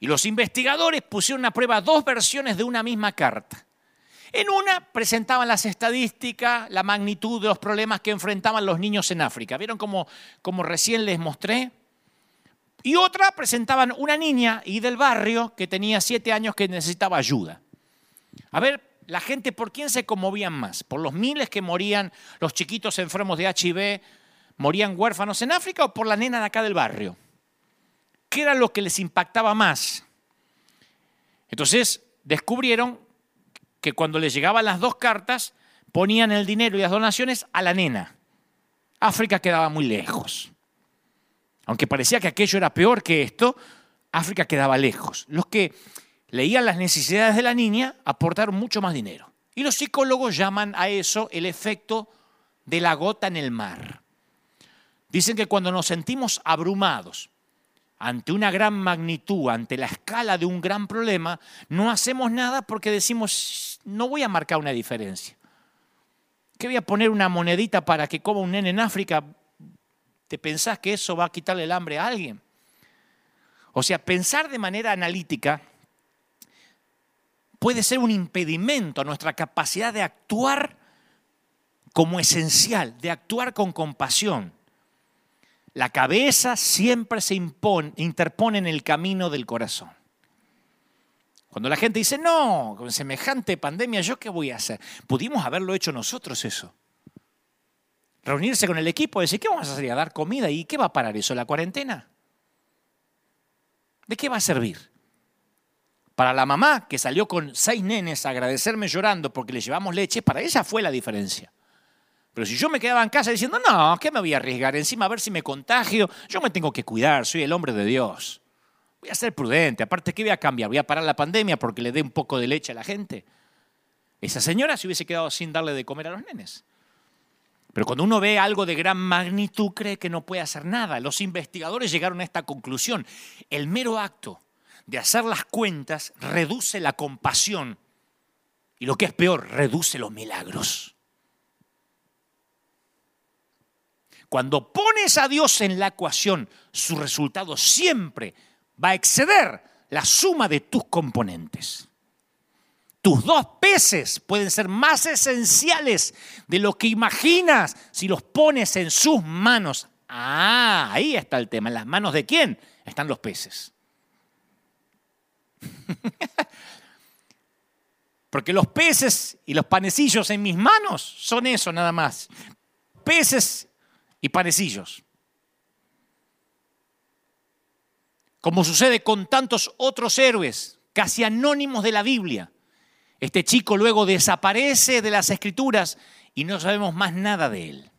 Y los investigadores pusieron a prueba dos versiones de una misma carta. En una presentaban las estadísticas, la magnitud de los problemas que enfrentaban los niños en África. ¿Vieron como, como recién les mostré? Y otra presentaban una niña y del barrio que tenía siete años que necesitaba ayuda. A ver, la gente, ¿por quién se conmovían más? ¿Por los miles que morían los chiquitos enfermos de HIV, morían huérfanos en África o por la nena de acá del barrio? ¿Qué era lo que les impactaba más? Entonces descubrieron que cuando les llegaban las dos cartas, ponían el dinero y las donaciones a la nena. África quedaba muy lejos. Aunque parecía que aquello era peor que esto, África quedaba lejos. Los que leían las necesidades de la niña aportaron mucho más dinero. Y los psicólogos llaman a eso el efecto de la gota en el mar. Dicen que cuando nos sentimos abrumados ante una gran magnitud, ante la escala de un gran problema, no hacemos nada porque decimos, no voy a marcar una diferencia. ¿Qué voy a poner una monedita para que coma un nene en África? ¿Te pensás que eso va a quitarle el hambre a alguien? O sea, pensar de manera analítica puede ser un impedimento a nuestra capacidad de actuar como esencial, de actuar con compasión. La cabeza siempre se impone, interpone en el camino del corazón. Cuando la gente dice, no, con semejante pandemia, ¿yo qué voy a hacer? Pudimos haberlo hecho nosotros eso. Reunirse con el equipo y decir, ¿qué vamos a hacer? ¿A dar comida? ¿Y qué va a parar eso? ¿La cuarentena? ¿De qué va a servir? Para la mamá que salió con seis nenes a agradecerme llorando porque le llevamos leche, para ella fue la diferencia. Pero si yo me quedaba en casa diciendo, no, ¿qué me voy a arriesgar? Encima a ver si me contagio, yo me tengo que cuidar, soy el hombre de Dios. Voy a ser prudente, aparte, ¿qué voy a cambiar? ¿Voy a parar la pandemia porque le dé un poco de leche a la gente? Esa señora se hubiese quedado sin darle de comer a los nenes. Pero cuando uno ve algo de gran magnitud, cree que no puede hacer nada. Los investigadores llegaron a esta conclusión. El mero acto de hacer las cuentas reduce la compasión y lo que es peor, reduce los milagros. Cuando pones a Dios en la ecuación, su resultado siempre va a exceder la suma de tus componentes. Tus dos peces pueden ser más esenciales de lo que imaginas si los pones en sus manos. Ah, ahí está el tema. ¿En las manos de quién están los peces? Porque los peces y los panecillos en mis manos son eso nada más. Peces y panecillos. Como sucede con tantos otros héroes, casi anónimos de la Biblia. Este chico luego desaparece de las escrituras y no sabemos más nada de él.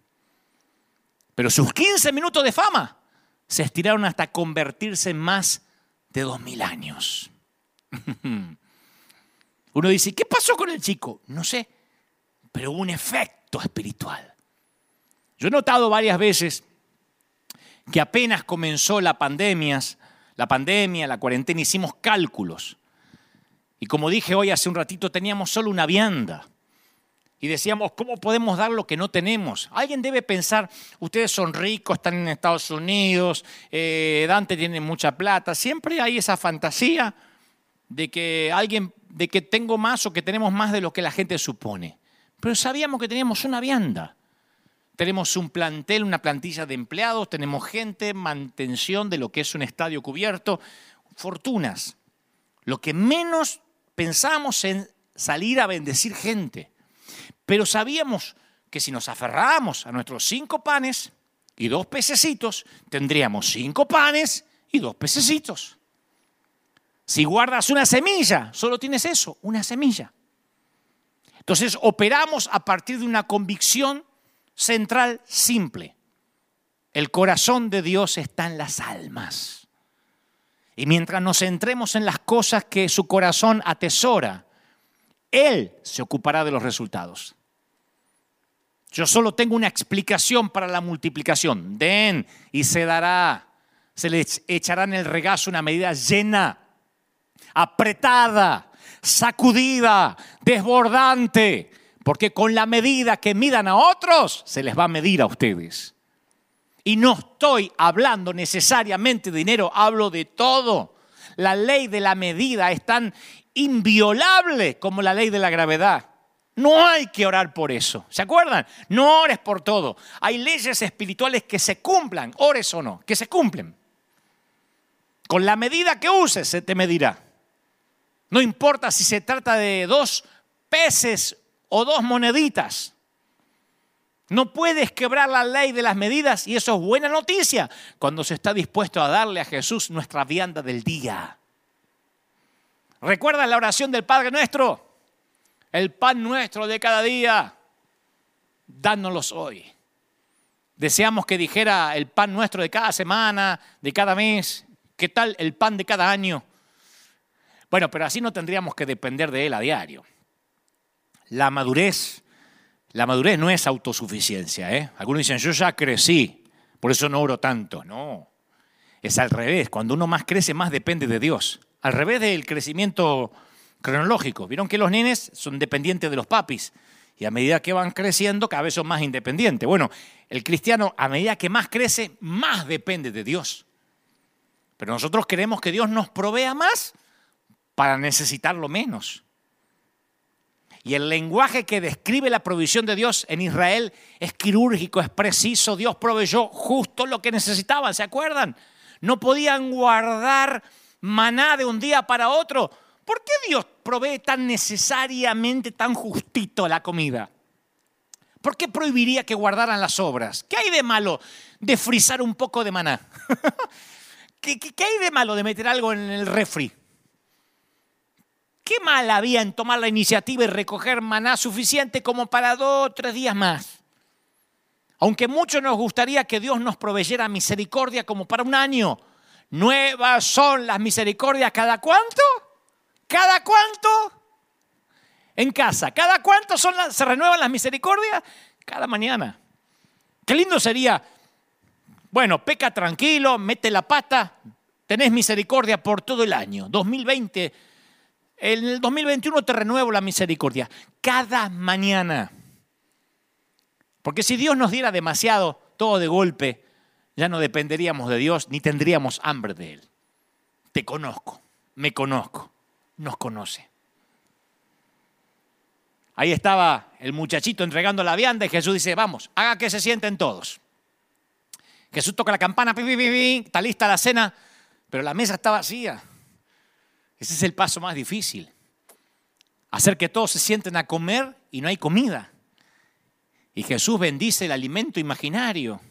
Pero sus 15 minutos de fama se estiraron hasta convertirse en más de dos mil años. Uno dice, ¿qué pasó con el chico? No sé, pero hubo un efecto espiritual. Yo he notado varias veces que apenas comenzó la pandemia, la pandemia, la cuarentena, hicimos cálculos. Y como dije hoy hace un ratito, teníamos solo una vianda. Y decíamos, ¿cómo podemos dar lo que no tenemos? Alguien debe pensar, ustedes son ricos, están en Estados Unidos, eh, Dante tiene mucha plata. Siempre hay esa fantasía de que alguien, de que tengo más o que tenemos más de lo que la gente supone. Pero sabíamos que teníamos una vianda. Tenemos un plantel, una plantilla de empleados, tenemos gente, mantención de lo que es un estadio cubierto, fortunas. Lo que menos pensamos en salir a bendecir gente. Pero sabíamos que si nos aferrábamos a nuestros cinco panes y dos pececitos, tendríamos cinco panes y dos pececitos. Si guardas una semilla, solo tienes eso, una semilla. Entonces operamos a partir de una convicción central simple. El corazón de Dios está en las almas. Y mientras nos centremos en las cosas que su corazón atesora, Él se ocupará de los resultados. Yo solo tengo una explicación para la multiplicación. Den y se dará. Se les echará en el regazo una medida llena, apretada, sacudida, desbordante. Porque con la medida que midan a otros, se les va a medir a ustedes. Y no estoy hablando necesariamente de dinero, hablo de todo. La ley de la medida es tan inviolable como la ley de la gravedad. No hay que orar por eso. ¿Se acuerdan? No ores por todo. Hay leyes espirituales que se cumplan, ores o no, que se cumplen. Con la medida que uses se te medirá. No importa si se trata de dos peces o dos moneditas. No puedes quebrar la ley de las medidas y eso es buena noticia cuando se está dispuesto a darle a Jesús nuestra vianda del día. ¿Recuerdas la oración del Padre nuestro? el pan nuestro de cada día, dánoslos hoy. Deseamos que dijera el pan nuestro de cada semana, de cada mes, ¿qué tal el pan de cada año? Bueno, pero así no tendríamos que depender de él a diario. La madurez, la madurez no es autosuficiencia. ¿eh? Algunos dicen, yo ya crecí, por eso no oro tanto. No, es al revés. Cuando uno más crece, más depende de Dios. Al revés del crecimiento cronológico. Vieron que los nenes son dependientes de los papis y a medida que van creciendo cada vez son más independientes. Bueno, el cristiano a medida que más crece, más depende de Dios. Pero nosotros queremos que Dios nos provea más para necesitarlo menos. Y el lenguaje que describe la provisión de Dios en Israel es quirúrgico, es preciso. Dios proveyó justo lo que necesitaban, ¿se acuerdan? No podían guardar maná de un día para otro ¿Por qué Dios provee tan necesariamente, tan justito la comida? ¿Por qué prohibiría que guardaran las obras? ¿Qué hay de malo de frizar un poco de maná? ¿Qué, hay de malo de meter algo en el refri? ¿Qué mal había en tomar la iniciativa y recoger maná suficiente como para dos o tres días más? Aunque mucho nos gustaría que Dios nos proveyera misericordia como para un año, nuevas son las misericordias cada cuánto? ¿Cada cuánto? En casa. ¿Cada cuánto son se renuevan las misericordias? Cada mañana. Qué lindo sería, bueno, peca tranquilo, mete la pata, tenés misericordia por todo el año. 2020, en el 2021 te renuevo la misericordia. Cada mañana. Porque si Dios nos diera demasiado, todo de golpe, ya no dependeríamos de Dios ni tendríamos hambre de Él. Te conozco, me conozco nos conoce. Ahí estaba el muchachito entregando la vianda y Jesús dice, vamos, haga que se sienten todos. Jesús toca la campana, está lista la cena, pero la mesa está vacía. Ese es el paso más difícil. Hacer que todos se sienten a comer y no hay comida. Y Jesús bendice el alimento imaginario.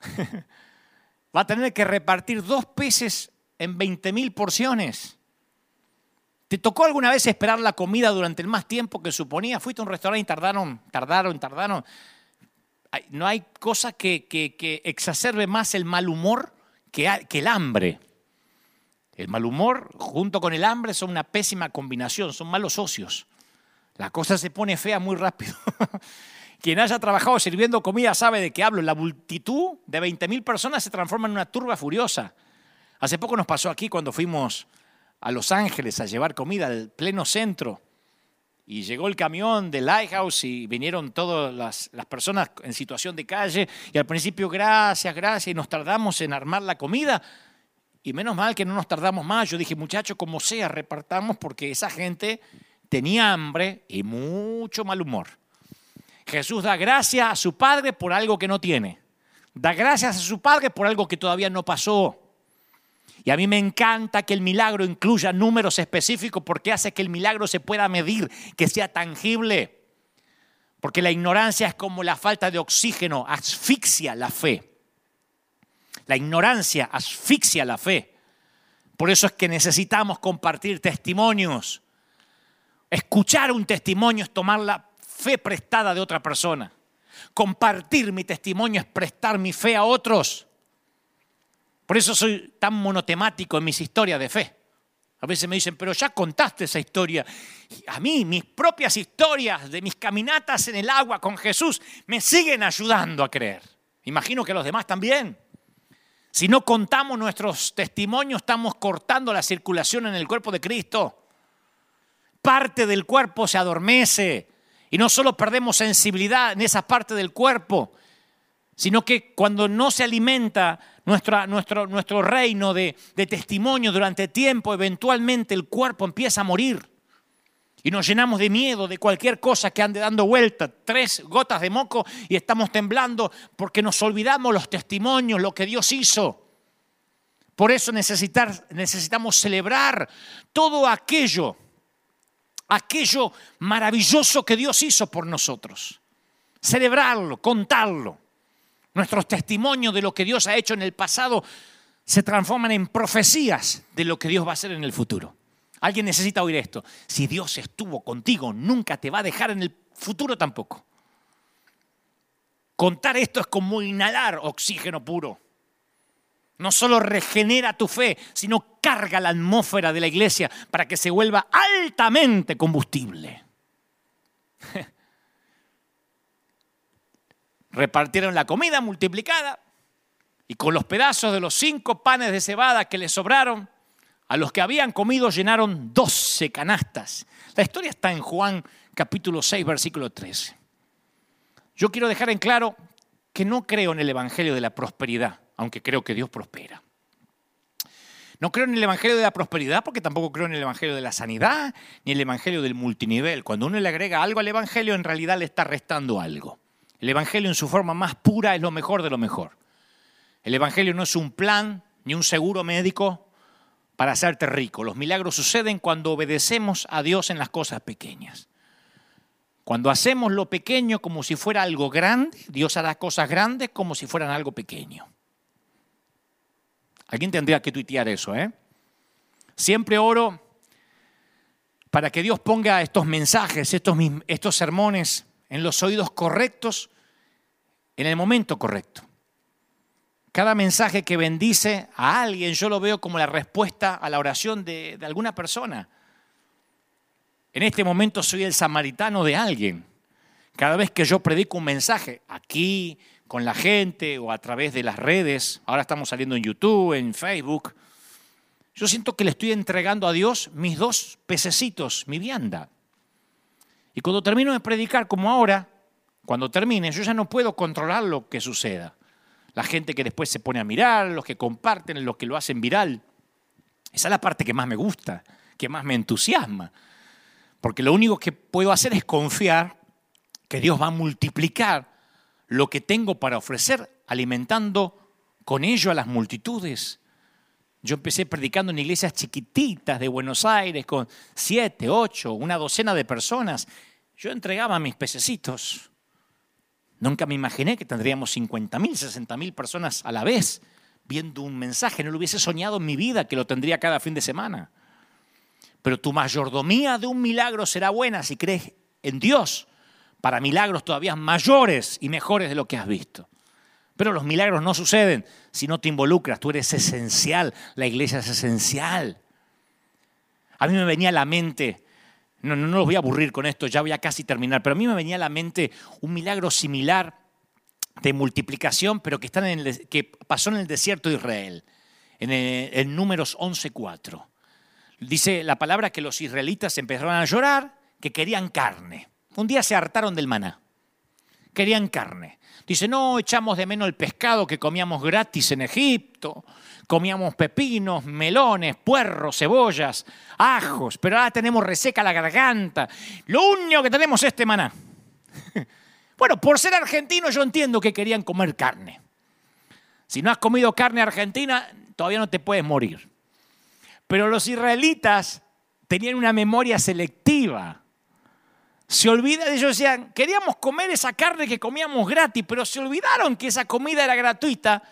Va a tener que repartir dos peces en 20 mil porciones. ¿Te tocó alguna vez esperar la comida durante el más tiempo que suponía? Fuiste a un restaurante y tardaron, tardaron, tardaron. No hay cosa que, exacerbe más el mal humor que, que el hambre. El mal humor junto con el hambre son una pésima combinación, son malos socios. La cosa se pone fea muy rápido. Quien haya trabajado sirviendo comida sabe de qué hablo. La multitud de 20.000 personas se transforma en una turba furiosa. Hace poco nos pasó aquí cuando fuimos a Los Ángeles a llevar comida al pleno centro. Y llegó el camión de Lighthouse y vinieron todas las, personas en situación de calle. Y al principio, gracias, gracias, y nos tardamos en armar la comida. Y menos mal que no nos tardamos más. Yo dije, muchachos, como sea, repartamos porque esa gente tenía hambre y mucho mal humor. Jesús da gracias a su Padre por algo que no tiene. Da gracias a su Padre por algo que todavía no pasó. Y a mí me encanta que el milagro incluya números específicos porque hace que el milagro se pueda medir, que sea tangible. Porque la ignorancia es como la falta de oxígeno, asfixia la fe. La ignorancia asfixia la fe. Por eso es que necesitamos compartir testimonios. Escuchar un testimonio es tomar la fe prestada de otra persona. Compartir mi testimonio es prestar mi fe a otros. Por eso soy tan monotemático en mis historias de fe. A veces me dicen, pero ya contaste esa historia. A mí, mis propias historias de mis caminatas en el agua con Jesús me siguen ayudando a creer. Imagino que los demás también. Si no contamos nuestros testimonios, estamos cortando la circulación en el cuerpo de Cristo. Parte del cuerpo se adormece y no solo perdemos sensibilidad en esa parte del cuerpo, sino que cuando no se alimenta nuestro, nuestro reino de, de testimonio durante tiempo, eventualmente el cuerpo empieza a morir. Y nos llenamos de miedo de cualquier cosa que ande dando vuelta. Tres gotas de moco y estamos temblando porque nos olvidamos los testimonios, lo que Dios hizo. Por eso necesitar, necesitamos celebrar todo aquello, aquello maravilloso que Dios hizo por nosotros. Celebrarlo, contarlo. Nuestros testimonios de lo que Dios ha hecho en el pasado se transforman en profecías de lo que Dios va a hacer en el futuro. Alguien necesita oír esto. Si Dios estuvo contigo, nunca te va a dejar en el futuro tampoco. Contar esto es como inhalar oxígeno puro. No solo regenera tu fe, sino carga la atmósfera de la iglesia para que se vuelva altamente combustible. Repartieron la comida multiplicada y con los pedazos de los cinco panes de cebada que les sobraron, a los que habían comido llenaron doce canastas. La historia está en Juan capítulo 6, versículo 13. Yo quiero dejar en claro que no creo en el Evangelio de la prosperidad, aunque creo que Dios prospera. No creo en el Evangelio de la prosperidad porque tampoco creo en el Evangelio de la sanidad ni el Evangelio del multinivel. Cuando uno le agrega algo al Evangelio, en realidad le está restando algo. El Evangelio en su forma más pura es lo mejor de lo mejor. El Evangelio no es un plan ni un seguro médico para hacerte rico. Los milagros suceden cuando obedecemos a Dios en las cosas pequeñas. Cuando hacemos lo pequeño como si fuera algo grande, Dios hará cosas grandes como si fueran algo pequeño. Alguien tendría que tuitear eso, ¿eh? Siempre oro para que Dios ponga estos mensajes, estos, estos sermones en los oídos correctos, en el momento correcto. Cada mensaje que bendice a alguien, yo lo veo como la respuesta a la oración de, alguna persona. En este momento soy el samaritano de alguien. Cada vez que yo predico un mensaje, aquí, con la gente o a través de las redes, ahora estamos saliendo en YouTube, en Facebook, yo siento que le estoy entregando a Dios mis dos pececitos, mi vianda. Y cuando termino de predicar como ahora, cuando termine, yo ya no puedo controlar lo que suceda la gente que después se pone a mirar, los que comparten, los que lo hacen viral. Esa es la parte que más me gusta, que más me entusiasma. Porque lo único que puedo hacer es confiar que Dios va a multiplicar lo que tengo para ofrecer, alimentando con ello a las multitudes. Yo empecé predicando en iglesias chiquititas de Buenos Aires con siete, ocho, una docena de personas. Yo entregaba mis pececitos Nunca me imaginé que tendríamos 50.000, 60.000 personas a la vez viendo un mensaje. No lo hubiese soñado en mi vida que lo tendría cada fin de semana. Pero tu mayordomía de un milagro será buena si crees en Dios para milagros todavía mayores y mejores de lo que has visto. Pero los milagros no suceden si no te involucras. Tú eres esencial. La iglesia es esencial. A mí me venía a la mente no, no, los voy a aburrir con esto, ya voy a casi terminar, pero a mí me venía a la mente un milagro similar de multiplicación, pero que, en que pasó en el desierto de Israel, en, el, en Números 11.4. Dice la palabra que los israelitas empezaron a llorar, que querían carne. Un día se hartaron del maná, querían carne. Dice, no, echamos de menos el pescado que comíamos gratis en Egipto, comíamos pepinos, melones, puerros, cebollas, ajos, pero ahora tenemos reseca la garganta. Lo único que tenemos es este maná. Bueno, por ser argentino yo entiendo que querían comer carne. Si no has comido carne argentina, todavía no te puedes morir. Pero los israelitas tenían una memoria selectiva. Se olvida de ellos, decían, queríamos comer esa carne que comíamos gratis, pero se olvidaron que esa comida era gratuita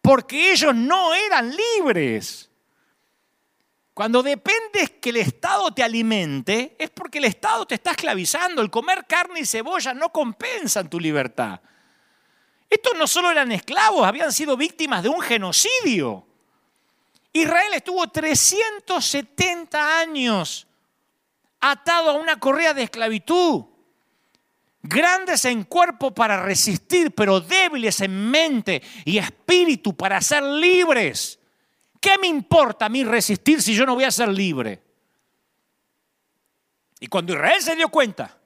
porque ellos no eran libres. Cuando dependes que el Estado te alimente, es porque el Estado te está esclavizando. El comer carne y cebolla no compensan tu libertad. Estos no solo eran esclavos, habían sido víctimas de un genocidio. Israel estuvo 370 años atado a una correa de esclavitud. Grandes en cuerpo para resistir, pero débiles en mente y espíritu para ser libres. ¿Qué me importa a mí resistir si yo no voy a ser libre? Y cuando Israel se dio cuenta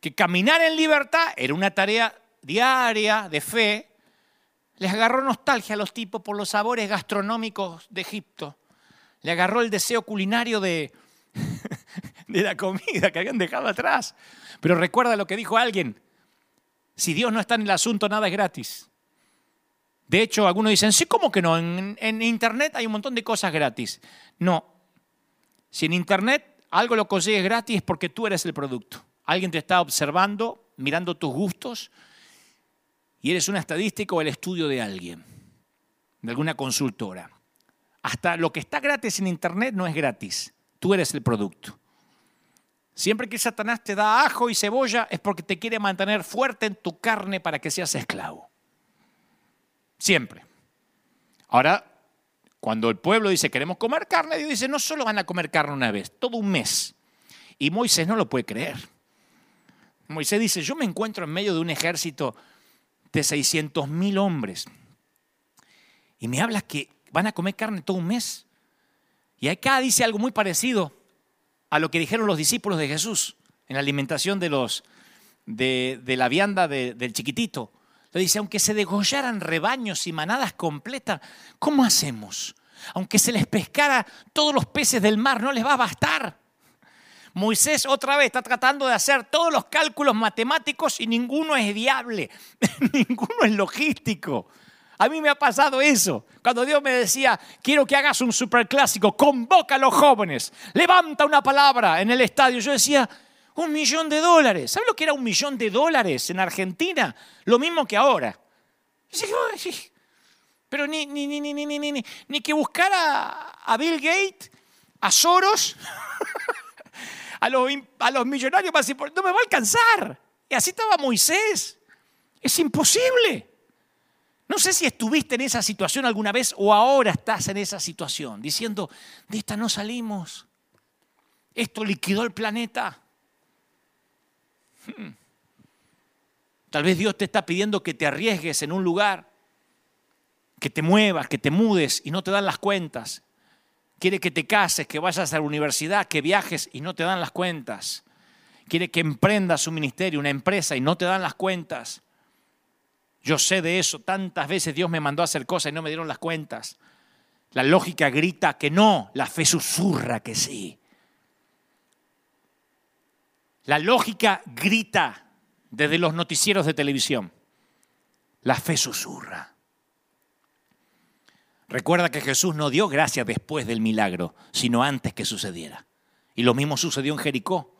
que caminar en libertad era una tarea diaria de fe, les agarró nostalgia a los tipos por los sabores gastronómicos de Egipto. Le agarró el deseo culinario de, de la comida que habían dejado atrás. Pero recuerda lo que dijo alguien, si Dios no está en el asunto, nada es gratis. De hecho, algunos dicen, sí, ¿cómo que no? En, Internet hay un montón de cosas gratis. No, si en Internet algo lo consigues gratis es porque tú eres el producto. Alguien te está observando, mirando tus gustos, y eres una estadística o el estudio de alguien, de alguna consultora. Hasta lo que está gratis en Internet no es gratis, tú eres el producto. Siempre que Satanás te da ajo y cebolla es porque te quiere mantener fuerte en tu carne para que seas esclavo. Siempre. Ahora, cuando el pueblo dice queremos comer carne, Dios dice no solo van a comer carne una vez, todo un mes. Y Moisés no lo puede creer. Moisés dice, yo me encuentro en medio de un ejército de 600 mil hombres. Y me hablas que van a comer carne todo un mes. Y acá dice algo muy parecido a lo que dijeron los discípulos de Jesús en la alimentación de, los, de, la vianda del chiquitito. Le dice, aunque se degollaran rebaños y manadas completas, ¿cómo hacemos? Aunque se les pescara todos los peces del mar, no les va a bastar. Moisés otra vez está tratando de hacer todos los cálculos matemáticos y ninguno es viable, ninguno es logístico. A mí me ha pasado eso. Cuando Dios me decía, quiero que hagas un superclásico, convoca a los jóvenes, levanta una palabra en el estadio. Yo decía, un millón de dólares. ¿Sabes lo que era un millón de dólares en Argentina? Lo mismo que ahora. Pero ni, ni, ni, ni, ni, que buscar a, Bill Gates, a Soros, a, los, a los millonarios más importantes. No me va a alcanzar. Y así estaba Moisés. Es imposible. No sé si estuviste en esa situación alguna vez o ahora estás en esa situación, diciendo, de esta no salimos. Esto liquidó el planeta. Hmm. Tal vez Dios te está pidiendo que te arriesgues en un lugar, que te muevas, que te mudes y no te dan las cuentas. Quiere que te cases, que vayas a la universidad, que viajes y no te dan las cuentas. Quiere que emprendas un ministerio, una empresa y no te dan las cuentas. Yo sé de eso. Tantas veces Dios me mandó a hacer cosas y no me dieron las cuentas. La lógica grita que no, la fe susurra que sí. La lógica grita desde los noticieros de televisión. La fe susurra. Recuerda que Jesús no dio gracia después del milagro, sino antes que sucediera. Y lo mismo sucedió en Jericó.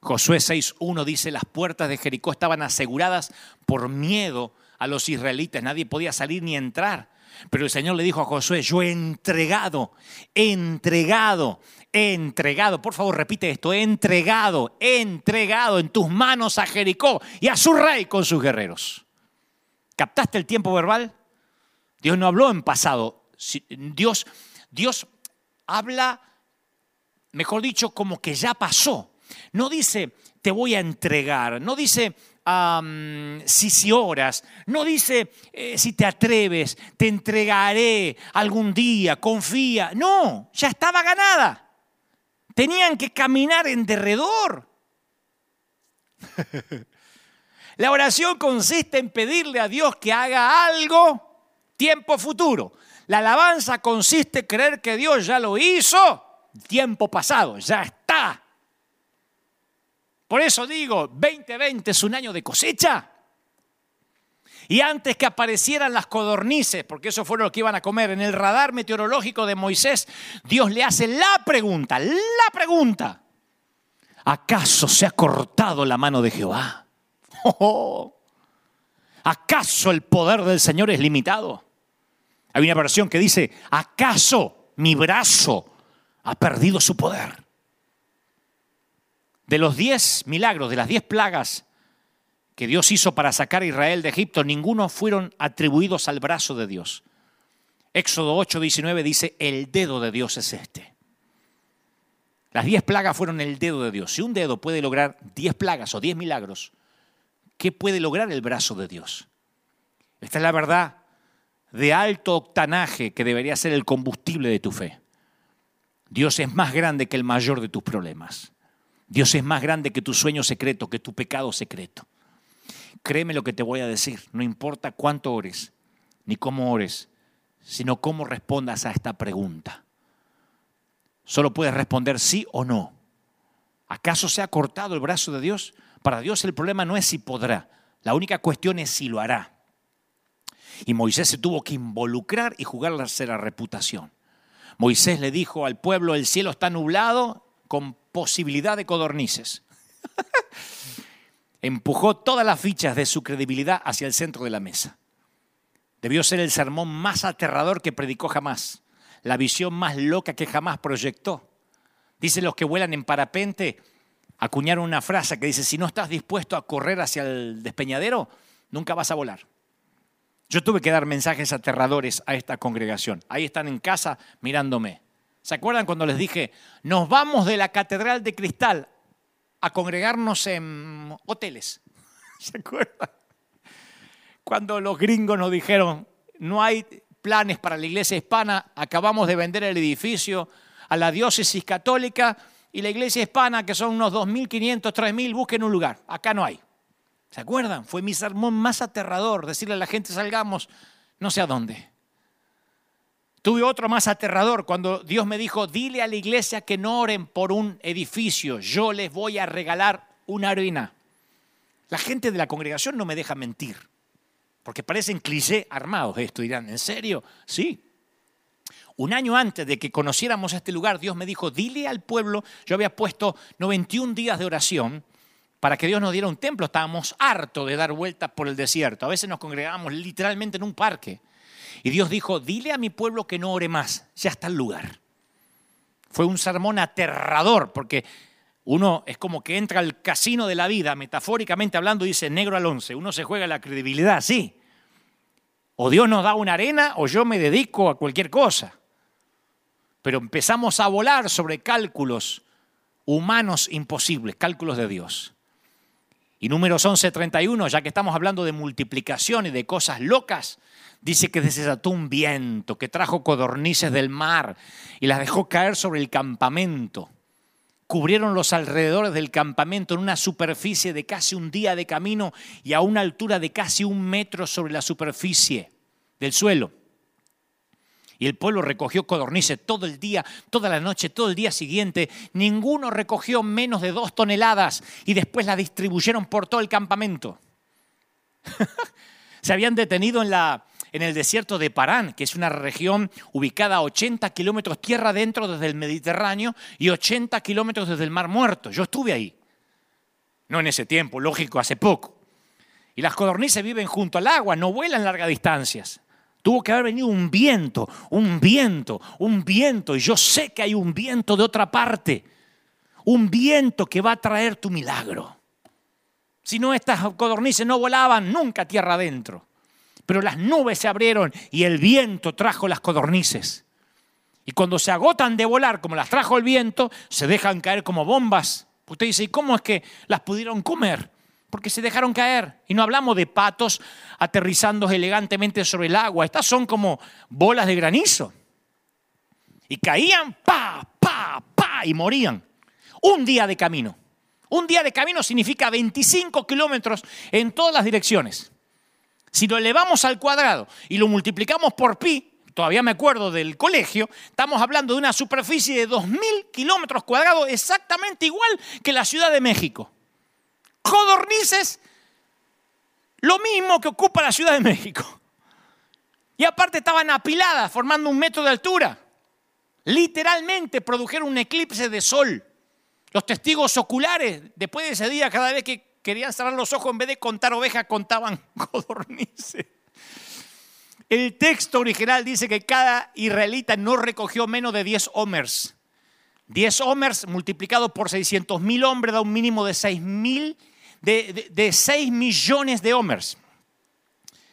Josué 6.1 dice, las puertas de Jericó estaban aseguradas por miedo a los israelitas, nadie podía salir ni entrar. Pero el Señor le dijo a Josué, yo he entregado, entregado, he entregado, por favor repite esto, he entregado, he entregado en tus manos a Jericó y a su rey con sus guerreros. ¿Captaste el tiempo verbal? Dios no habló en pasado, Dios, Dios habla, mejor dicho, como que ya pasó. No dice, te voy a entregar, no dice, si, si oras, no dice eh, si te atreves, te entregaré algún día, confía. No, ya estaba ganada. Tenían que caminar en derredor. La oración consiste en pedirle a Dios que haga algo tiempo futuro. La alabanza consiste en creer que Dios ya lo hizo tiempo pasado, ya está. Por eso digo, 2020 es un año de cosecha. Y antes que aparecieran las codornices, porque eso fue lo que iban a comer, en el radar meteorológico de Moisés, Dios le hace la pregunta, la pregunta. ¿Acaso se ha cortado la mano de Jehová? ¿Acaso el poder del Señor es limitado? Hay una versión que dice, ¿acaso mi brazo ha perdido su poder. De los diez milagros, de las diez plagas que Dios hizo para sacar a Israel de Egipto, ninguno fueron atribuidos al brazo de Dios. Éxodo 8, 19 dice, el dedo de Dios es este. Las diez plagas fueron el dedo de Dios. Si un dedo puede lograr diez plagas o diez milagros, ¿qué puede lograr el brazo de Dios? Esta es la verdad de alto octanaje que debería ser el combustible de tu fe. Dios es más grande que el mayor de tus problemas. Dios es más grande que tu sueño secreto, que tu pecado secreto. Créeme lo que te voy a decir, no importa cuánto ores, ni cómo ores, sino cómo respondas a esta pregunta. Solo puedes responder sí o no. ¿Acaso se ha cortado el brazo de Dios? Para Dios el problema no es si podrá, la única cuestión es si lo hará. Y Moisés se tuvo que involucrar y jugarse la reputación. Moisés le dijo al pueblo, el cielo está nublado con posibilidad de codornices. Empujó todas las fichas de su credibilidad hacia el centro de la mesa. Debió ser el sermón más aterrador que predicó jamás, la visión más loca que jamás proyectó. Dicen los que vuelan en parapente, acuñaron una frase que dice, si no estás dispuesto a correr hacia el despeñadero, nunca vas a volar. Yo tuve que dar mensajes aterradores a esta congregación. Ahí están en casa mirándome. ¿Se acuerdan cuando les dije, nos vamos de la Catedral de Cristal a congregarnos en hoteles? ¿Se acuerdan? Cuando los gringos nos dijeron, no hay planes para la iglesia hispana, acabamos de vender el edificio a la diócesis católica y la iglesia hispana, que son unos 2.500, 3.000, busquen un lugar. Acá no hay. ¿Se acuerdan? Fue mi sermón más aterrador, decirle a la gente salgamos no sé a dónde. Tuve otro más aterrador cuando Dios me dijo, dile a la iglesia que no oren por un edificio, yo les voy a regalar una arena. La gente de la congregación no me deja mentir, porque parecen cliché armados esto, dirán, ¿en serio? Sí. Un año antes de que conociéramos este lugar, Dios me dijo, dile al pueblo, yo había puesto 91 días de oración, para que Dios nos diera un templo. Estábamos hartos de dar vueltas por el desierto. A veces nos congregábamos literalmente en un parque. Y Dios dijo, dile a mi pueblo que no ore más, ya está el lugar. Fue un sermón aterrador, porque uno es como que entra al casino de la vida, metafóricamente hablando, dice negro al once. Uno se juega la credibilidad, sí. O Dios nos da una arena o yo me dedico a cualquier cosa. Pero empezamos a volar sobre cálculos humanos imposibles, cálculos de Dios. Y números 11:31, ya que estamos hablando de multiplicación y de cosas locas, dice que desató un viento que trajo codornices del mar y las dejó caer sobre el campamento. Cubrieron los alrededores del campamento en una superficie de casi un día de camino y a una altura de casi un metro sobre la superficie del suelo. Y el pueblo recogió codornices todo el día, toda la noche, todo el día siguiente. Ninguno recogió menos de dos toneladas y después las distribuyeron por todo el campamento. Se habían detenido en, la, en el desierto de Parán, que es una región ubicada a 80 kilómetros tierra adentro desde el Mediterráneo y 80 kilómetros desde el Mar Muerto. Yo estuve ahí. No en ese tiempo, lógico, hace poco. Y las codornices viven junto al agua, no vuelan largas distancias. Tuvo que haber venido un viento, un viento, un viento. Y yo sé que hay un viento de otra parte. Un viento que va a traer tu milagro. Si no, estas codornices no volaban nunca tierra adentro. Pero las nubes se abrieron y el viento trajo las codornices. Y cuando se agotan de volar, como las trajo el viento, se dejan caer como bombas. Usted dice, ¿y cómo es que las pudieron comer? porque se dejaron caer. Y no hablamos de patos aterrizando elegantemente sobre el agua. Estas son como bolas de granizo. Y caían, pa, pa, pa, y morían. Un día de camino. Un día de camino significa 25 kilómetros en todas las direcciones. Si lo elevamos al cuadrado y lo multiplicamos por pi, todavía me acuerdo del colegio, estamos hablando de una superficie de 2.000 kilómetros cuadrados, exactamente igual que la Ciudad de México codornices, lo mismo que ocupa la Ciudad de México. Y aparte estaban apiladas, formando un metro de altura. Literalmente produjeron un eclipse de sol. Los testigos oculares, después de ese día, cada vez que querían cerrar los ojos, en vez de contar ovejas, contaban codornices. El texto original dice que cada israelita no recogió menos de 10 homers. 10 homers multiplicado por 600 mil hombres da un mínimo de 6 mil, de, de 6 millones de homers.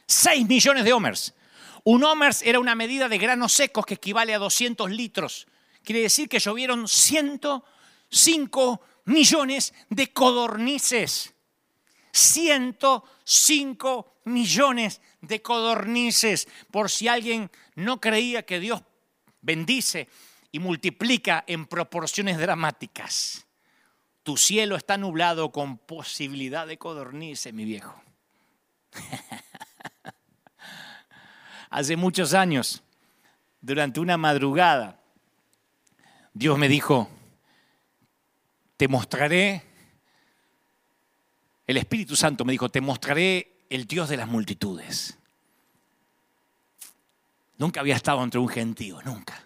6 millones de homers. Un homers era una medida de granos secos que equivale a 200 litros. Quiere decir que llovieron 105 millones de codornices. 105 millones de codornices. Por si alguien no creía que Dios bendice y multiplica en proporciones dramáticas. Tu cielo está nublado con posibilidad de codornices, mi viejo. Hace muchos años, durante una madrugada, Dios me dijo, te mostraré, el Espíritu Santo me dijo, te mostraré el Dios de las multitudes. Nunca había estado entre un gentío, nunca.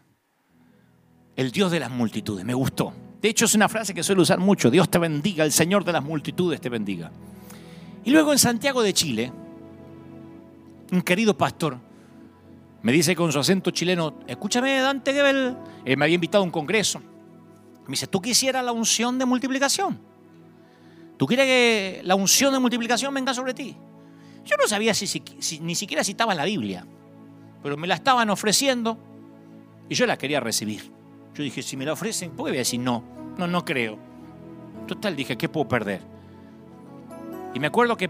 El Dios de las multitudes, me gustó. De hecho, es una frase que suelo usar mucho, Dios te bendiga, el Señor de las multitudes te bendiga. Y luego en Santiago de Chile, un querido pastor me dice con su acento chileno, escúchame Dante Gebel, él me había invitado a un congreso. Me dice, ¿tú quisieras la unción de multiplicación? ¿Tú quieres que la unción de multiplicación venga sobre ti? Yo no sabía si, ni siquiera si estaba en la Biblia, pero me la estaban ofreciendo y yo la quería recibir. Yo dije, si me la ofrecen, ¿por qué voy a decir no? No, no creo. Total, dije, ¿qué puedo perder? Y me acuerdo que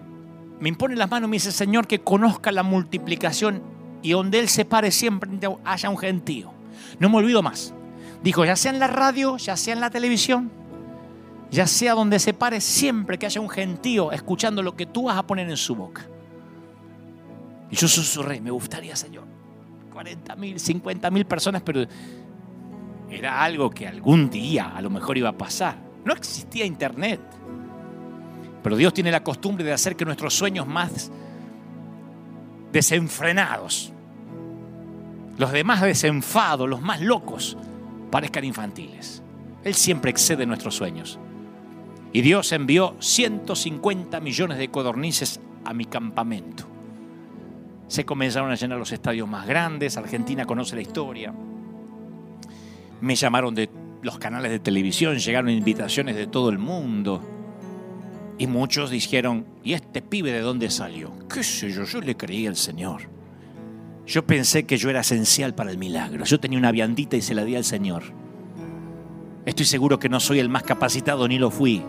me impone las manos y me dice, Señor, que conozca la multiplicación y donde Él se pare siempre haya un gentío. No me olvido más. Dijo, ya sea en la radio, ya sea en la televisión, ya sea donde se pare siempre que haya un gentío escuchando lo que tú vas a poner en su boca. Y yo susurré, me gustaría, Señor, 40 mil, 50 mil personas, pero era algo que algún día a lo mejor iba a pasar. No existía internet. Pero Dios tiene la costumbre de hacer que nuestros sueños más desenfrenados, los demás desenfados, los más locos, parezcan infantiles. Él siempre excede nuestros sueños. Y Dios envió 150 millones de codornices a mi campamento. Se comenzaron a llenar los estadios más grandes, Argentina conoce la historia. Me llamaron de los canales de televisión, llegaron invitaciones de todo el mundo. Y muchos dijeron, ¿y este pibe de dónde salió? ¿Qué sé yo? Yo le creí al Señor. Yo pensé que yo era esencial para el milagro. Yo tenía una viandita y se la di al Señor. Estoy seguro que no soy el más capacitado ni lo fui.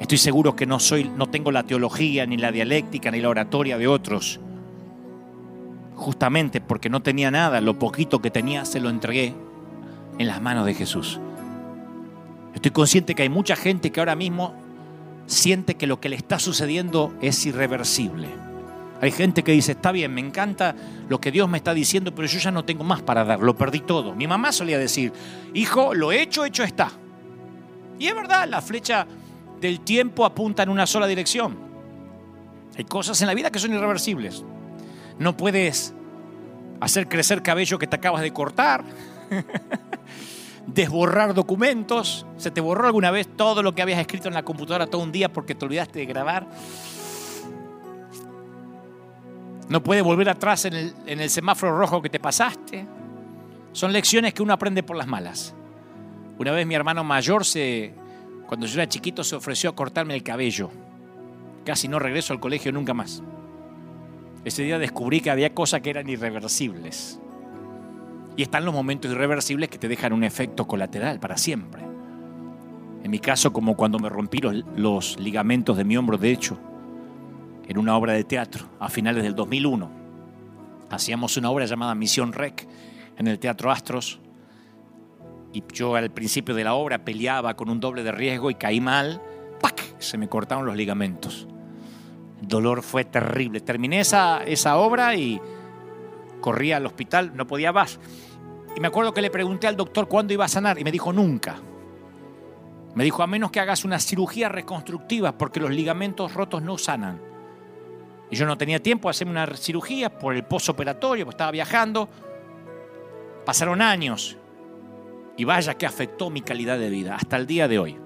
Estoy seguro que no soy no tengo la teología ni la dialéctica ni la oratoria de otros. Justamente porque no tenía nada, lo poquito que tenía se lo entregué en las manos de Jesús. Estoy consciente que hay mucha gente que ahora mismo siente que lo que le está sucediendo es irreversible. Hay gente que dice, está bien, me encanta lo que Dios me está diciendo, pero yo ya no tengo más para dar, lo perdí todo. Mi mamá solía decir, hijo, lo hecho, hecho está. Y es verdad, la flecha del tiempo apunta en una sola dirección. Hay cosas en la vida que son irreversibles. No puedes hacer crecer cabello que te acabas de cortar. desborrar documentos. ¿Se te borró alguna vez todo lo que habías escrito en la computadora todo un día porque te olvidaste de grabar? No puedes volver atrás en el, en el semáforo rojo que te pasaste. Son lecciones que uno aprende por las malas. Una vez mi hermano mayor, se, cuando yo era chiquito, se ofreció a cortarme el cabello. Casi no regreso al colegio nunca más. Ese día descubrí que había cosas que eran irreversibles. Y están los momentos irreversibles que te dejan un efecto colateral para siempre. En mi caso, como cuando me rompí los, ligamentos de mi hombro derecho en una obra de teatro a finales del 2001. Hacíamos una obra llamada Misión Rec en el Teatro Astros y yo al principio de la obra peleaba con un doble de riesgo y caí mal, ¡pac! se me cortaron los ligamentos. El dolor fue terrible. Terminé esa, esa obra y corría al hospital, no podía más. Y me acuerdo que le pregunté al doctor cuándo iba a sanar y me dijo nunca. Me dijo, a menos que hagas una cirugía reconstructiva porque los ligamentos rotos no sanan. Y yo no tenía tiempo de hacerme una cirugía por el posoperatorio, pues estaba viajando. Pasaron años y vaya que afectó mi calidad de vida hasta el día de hoy.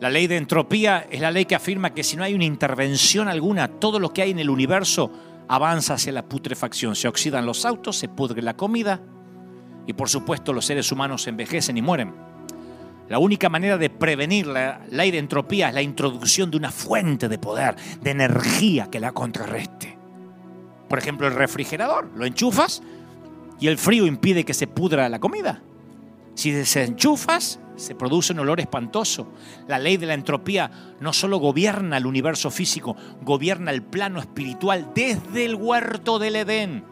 La ley de entropía es la ley que afirma que si no hay una intervención alguna, todo lo que hay en el universo avanza hacia la putrefacción. Se oxidan los autos, se pudre la comida Y por supuesto los seres humanos envejecen y mueren. La única manera de prevenir la ley de entropía es la introducción de una fuente de poder, de energía que la contrarreste. Por ejemplo, el refrigerador. Lo enchufas y el frío impide que se pudra la comida. Si desenchufas, se produce un olor espantoso. La ley de la entropía no solo gobierna el universo físico, gobierna el plano espiritual desde el huerto del Edén.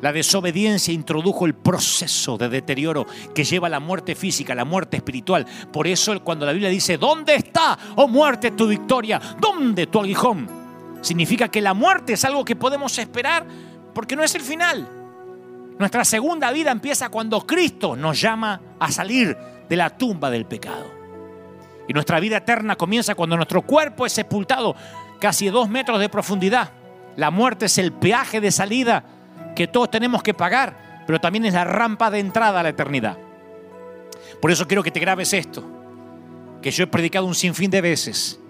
La desobediencia introdujo el proceso de deterioro que lleva a la muerte física, a la muerte espiritual. Por eso cuando la Biblia dice, ¿dónde está, oh muerte, tu victoria? ¿Dónde tu aguijón? Significa que la muerte es algo que podemos esperar porque no es el final. Nuestra segunda vida empieza cuando Cristo nos llama a salir de la tumba del pecado. Y nuestra vida eterna comienza cuando nuestro cuerpo es sepultado casi dos metros de profundidad. La muerte es el peaje de salida que todos tenemos que pagar, pero también es la rampa de entrada a la eternidad. Por eso quiero que te grabes esto, que yo he predicado un sinfín de veces.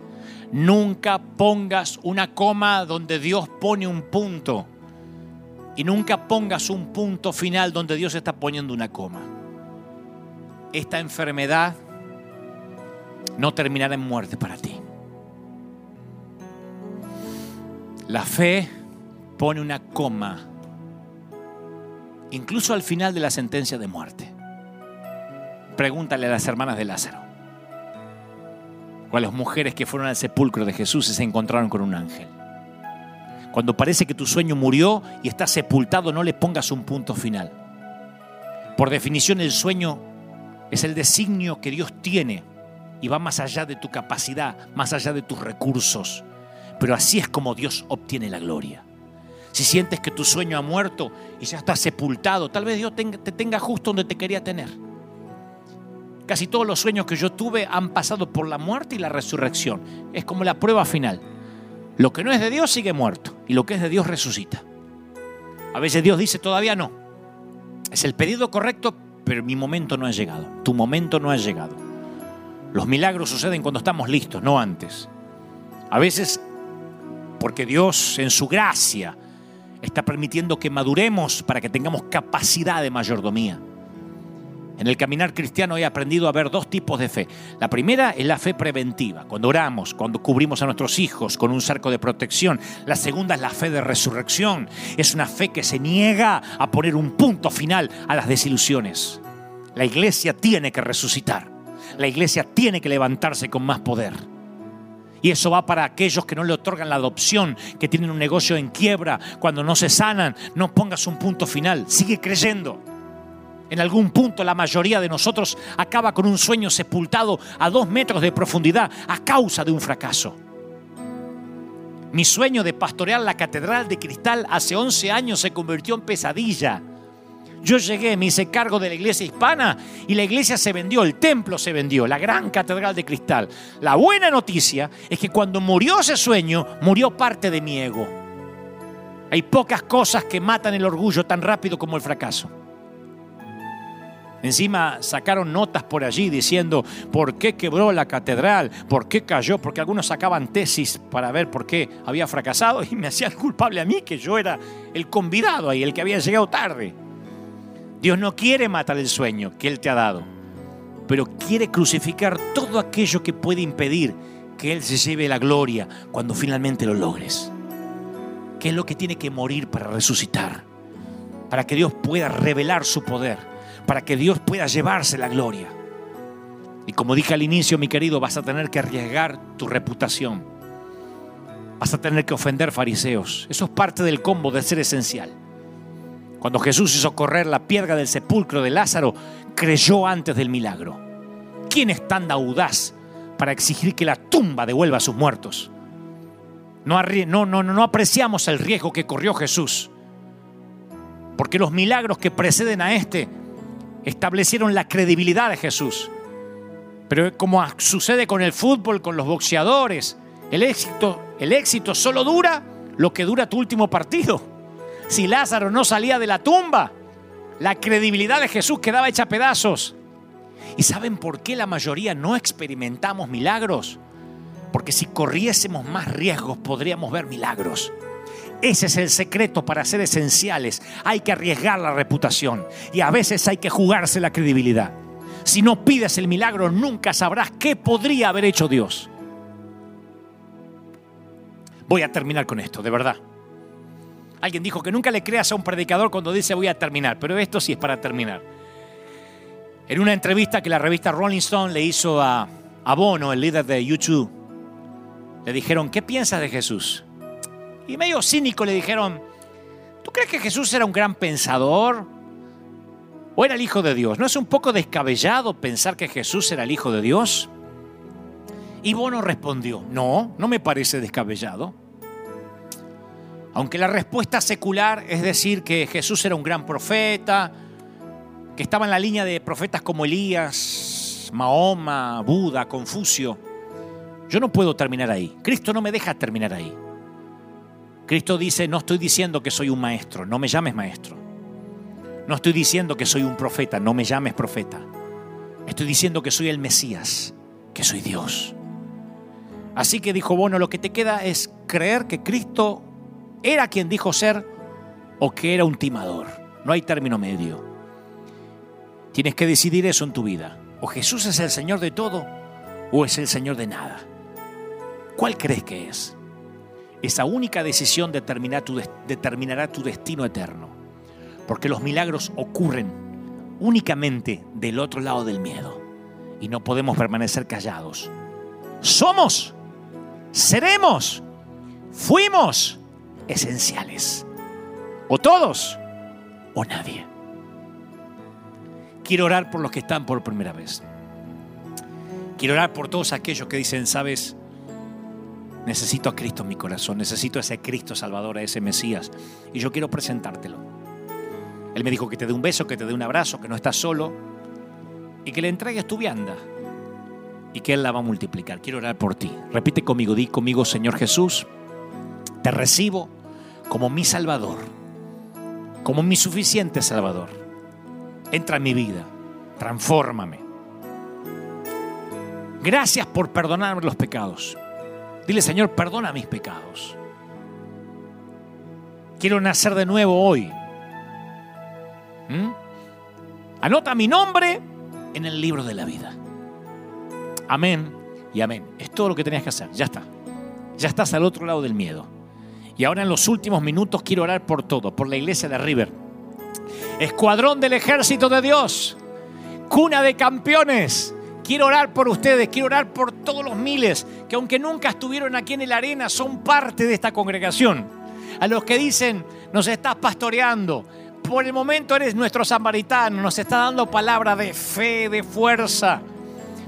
Nunca pongas una coma donde Dios pone un punto. Y nunca pongas un punto final donde Dios está poniendo una coma. Esta enfermedad no terminará en muerte para ti. La fe pone una coma incluso al final de la sentencia de muerte. Pregúntale a las hermanas de Lázaro, o a las mujeres que fueron al sepulcro de Jesús y se encontraron con un ángel. Cuando parece que tu sueño murió y está sepultado, no le pongas un punto final. Por definición, el sueño es el designio que Dios tiene y va más allá de tu capacidad, más allá de tus recursos. Pero así es como Dios obtiene la gloria si sientes que tu sueño ha muerto y ya está sepultado, tal vez Dios te tenga justo donde te quería tener. Casi todos los sueños que yo tuve han pasado por la muerte y la resurrección. Es como la prueba final. Lo que no es de Dios sigue muerto y lo que es de Dios resucita. A veces Dios dice todavía no. Es el pedido correcto, pero mi momento no ha llegado. Tu momento no ha llegado. Los milagros suceden cuando estamos listos, no antes. A veces porque Dios en su gracia está permitiendo que maduremos para que tengamos capacidad de mayordomía. En el caminar cristiano he aprendido a ver dos tipos de fe. La primera es la fe preventiva, cuando oramos, cuando cubrimos a nuestros hijos con un cerco de protección. La segunda es la fe de resurrección. Es una fe que se niega a poner un punto final a las desilusiones. La iglesia tiene que resucitar. La iglesia tiene que levantarse con más poder. Y eso va para aquellos que no le otorgan la adopción, que tienen un negocio en quiebra, cuando no se sanan, no pongas un punto final, sigue creyendo. En algún punto la mayoría de nosotros acaba con un sueño sepultado a dos metros de profundidad a causa de un fracaso. Mi sueño de pastorear la Catedral de Cristal hace 11 años se convirtió en pesadilla. Yo llegué, me hice cargo de la iglesia hispana y la iglesia se vendió, el templo se vendió, la gran catedral de cristal. La buena noticia es que cuando murió ese sueño, murió parte de mi ego. Hay pocas cosas que matan el orgullo tan rápido como el fracaso. Encima sacaron notas por allí diciendo por qué quebró la catedral, por qué cayó, porque algunos sacaban tesis para ver por qué había fracasado y me hacían culpable a mí que yo era el convidado ahí, el que había llegado tarde. Dios no quiere matar el sueño que Él te ha dado, pero quiere crucificar todo aquello que puede impedir que Él se lleve la gloria cuando finalmente lo logres. ¿Qué es lo que tiene que morir para resucitar? Para que Dios pueda revelar su poder, para que Dios pueda llevarse la gloria. Y como dije al inicio, mi querido, vas a tener que arriesgar tu reputación. Vas a tener que ofender fariseos. Eso es parte del combo de ser esencial. Cuando Jesús hizo correr la piedra del sepulcro de Lázaro, creyó antes del milagro. ¿Quién es tan audaz para exigir que la tumba devuelva a sus muertos? No, no, apreciamos el riesgo que corrió Jesús. Porque los milagros que preceden a este establecieron la credibilidad de Jesús. Pero como sucede con el fútbol, con los boxeadores, el éxito, el éxito solo dura lo que dura tu último partido si Lázaro no salía de la tumba, la credibilidad de Jesús quedaba hecha pedazos. ¿Y saben por qué la mayoría no experimentamos milagros? Porque si corriésemos más riesgos podríamos ver milagros. Ese es el secreto para ser esenciales. Hay que arriesgar la reputación y a veces hay que jugarse la credibilidad. Si no pides el milagro, nunca sabrás qué podría haber hecho Dios. Voy a terminar con esto, de verdad. Alguien dijo que nunca le creas a un predicador cuando dice voy a terminar, pero esto sí es para terminar. En una entrevista que la revista Rolling Stone le hizo a, a Bono, el líder de YouTube, le dijeron, ¿qué piensas de Jesús? Y medio cínico le dijeron, ¿tú crees que Jesús era un gran pensador? ¿O era el Hijo de Dios? ¿No es un poco descabellado pensar que Jesús era el Hijo de Dios? Y Bono respondió, no, no me parece descabellado. Aunque la respuesta secular es decir que Jesús era un gran profeta, que estaba en la línea de profetas como Elías, Mahoma, Buda, Confucio, yo no puedo terminar ahí. Cristo no me deja terminar ahí. Cristo dice, no estoy diciendo que soy un maestro, no me llames maestro. No estoy diciendo que soy un profeta, no me llames profeta. Estoy diciendo que soy el Mesías, que soy Dios. Así que dijo Bono, lo que te queda es creer que Cristo era quien dijo ser o que era un timador. No hay término medio. Tienes que decidir eso en tu vida. O Jesús es el Señor de todo o es el Señor de nada. ¿Cuál crees que es? Esa única decisión determinará tu, destino eterno. Porque los milagros ocurren únicamente del otro lado del miedo. Y no podemos permanecer callados. Somos, seremos, fuimos esenciales. O todos o nadie. Quiero orar por los que están por primera vez. Quiero orar por todos aquellos que dicen, sabes, Necesito a Cristo en mi corazón, necesito a ese Cristo Salvador, a ese Mesías. Y yo quiero presentártelo. Él me dijo que te dé un beso, que te dé un abrazo, que no estás solo y que le entregues tu vianda y que Él la va a multiplicar. Quiero orar por ti. Repite conmigo, di conmigo, Señor Jesús, te recibo como mi Salvador, como mi suficiente Salvador. Entra en mi vida, transfórmame. Gracias por perdonarme los pecados. Dile, Señor, perdona mis pecados. Quiero nacer de nuevo hoy. ¿Mm? Anota mi nombre en el libro de la vida. Amén y amén. Es todo lo que tenías que hacer. Ya está. Ya estás al otro lado del miedo. Y ahora en los últimos minutos quiero orar por todo, por la iglesia de River. Escuadrón del ejército de Dios. Cuna de campeones Quiero orar por ustedes, quiero orar por todos los miles que aunque nunca estuvieron aquí en la arena, son parte de esta congregación. A los que dicen, nos estás pastoreando, por el momento eres nuestro samaritano, nos está dando palabra de fe, de fuerza.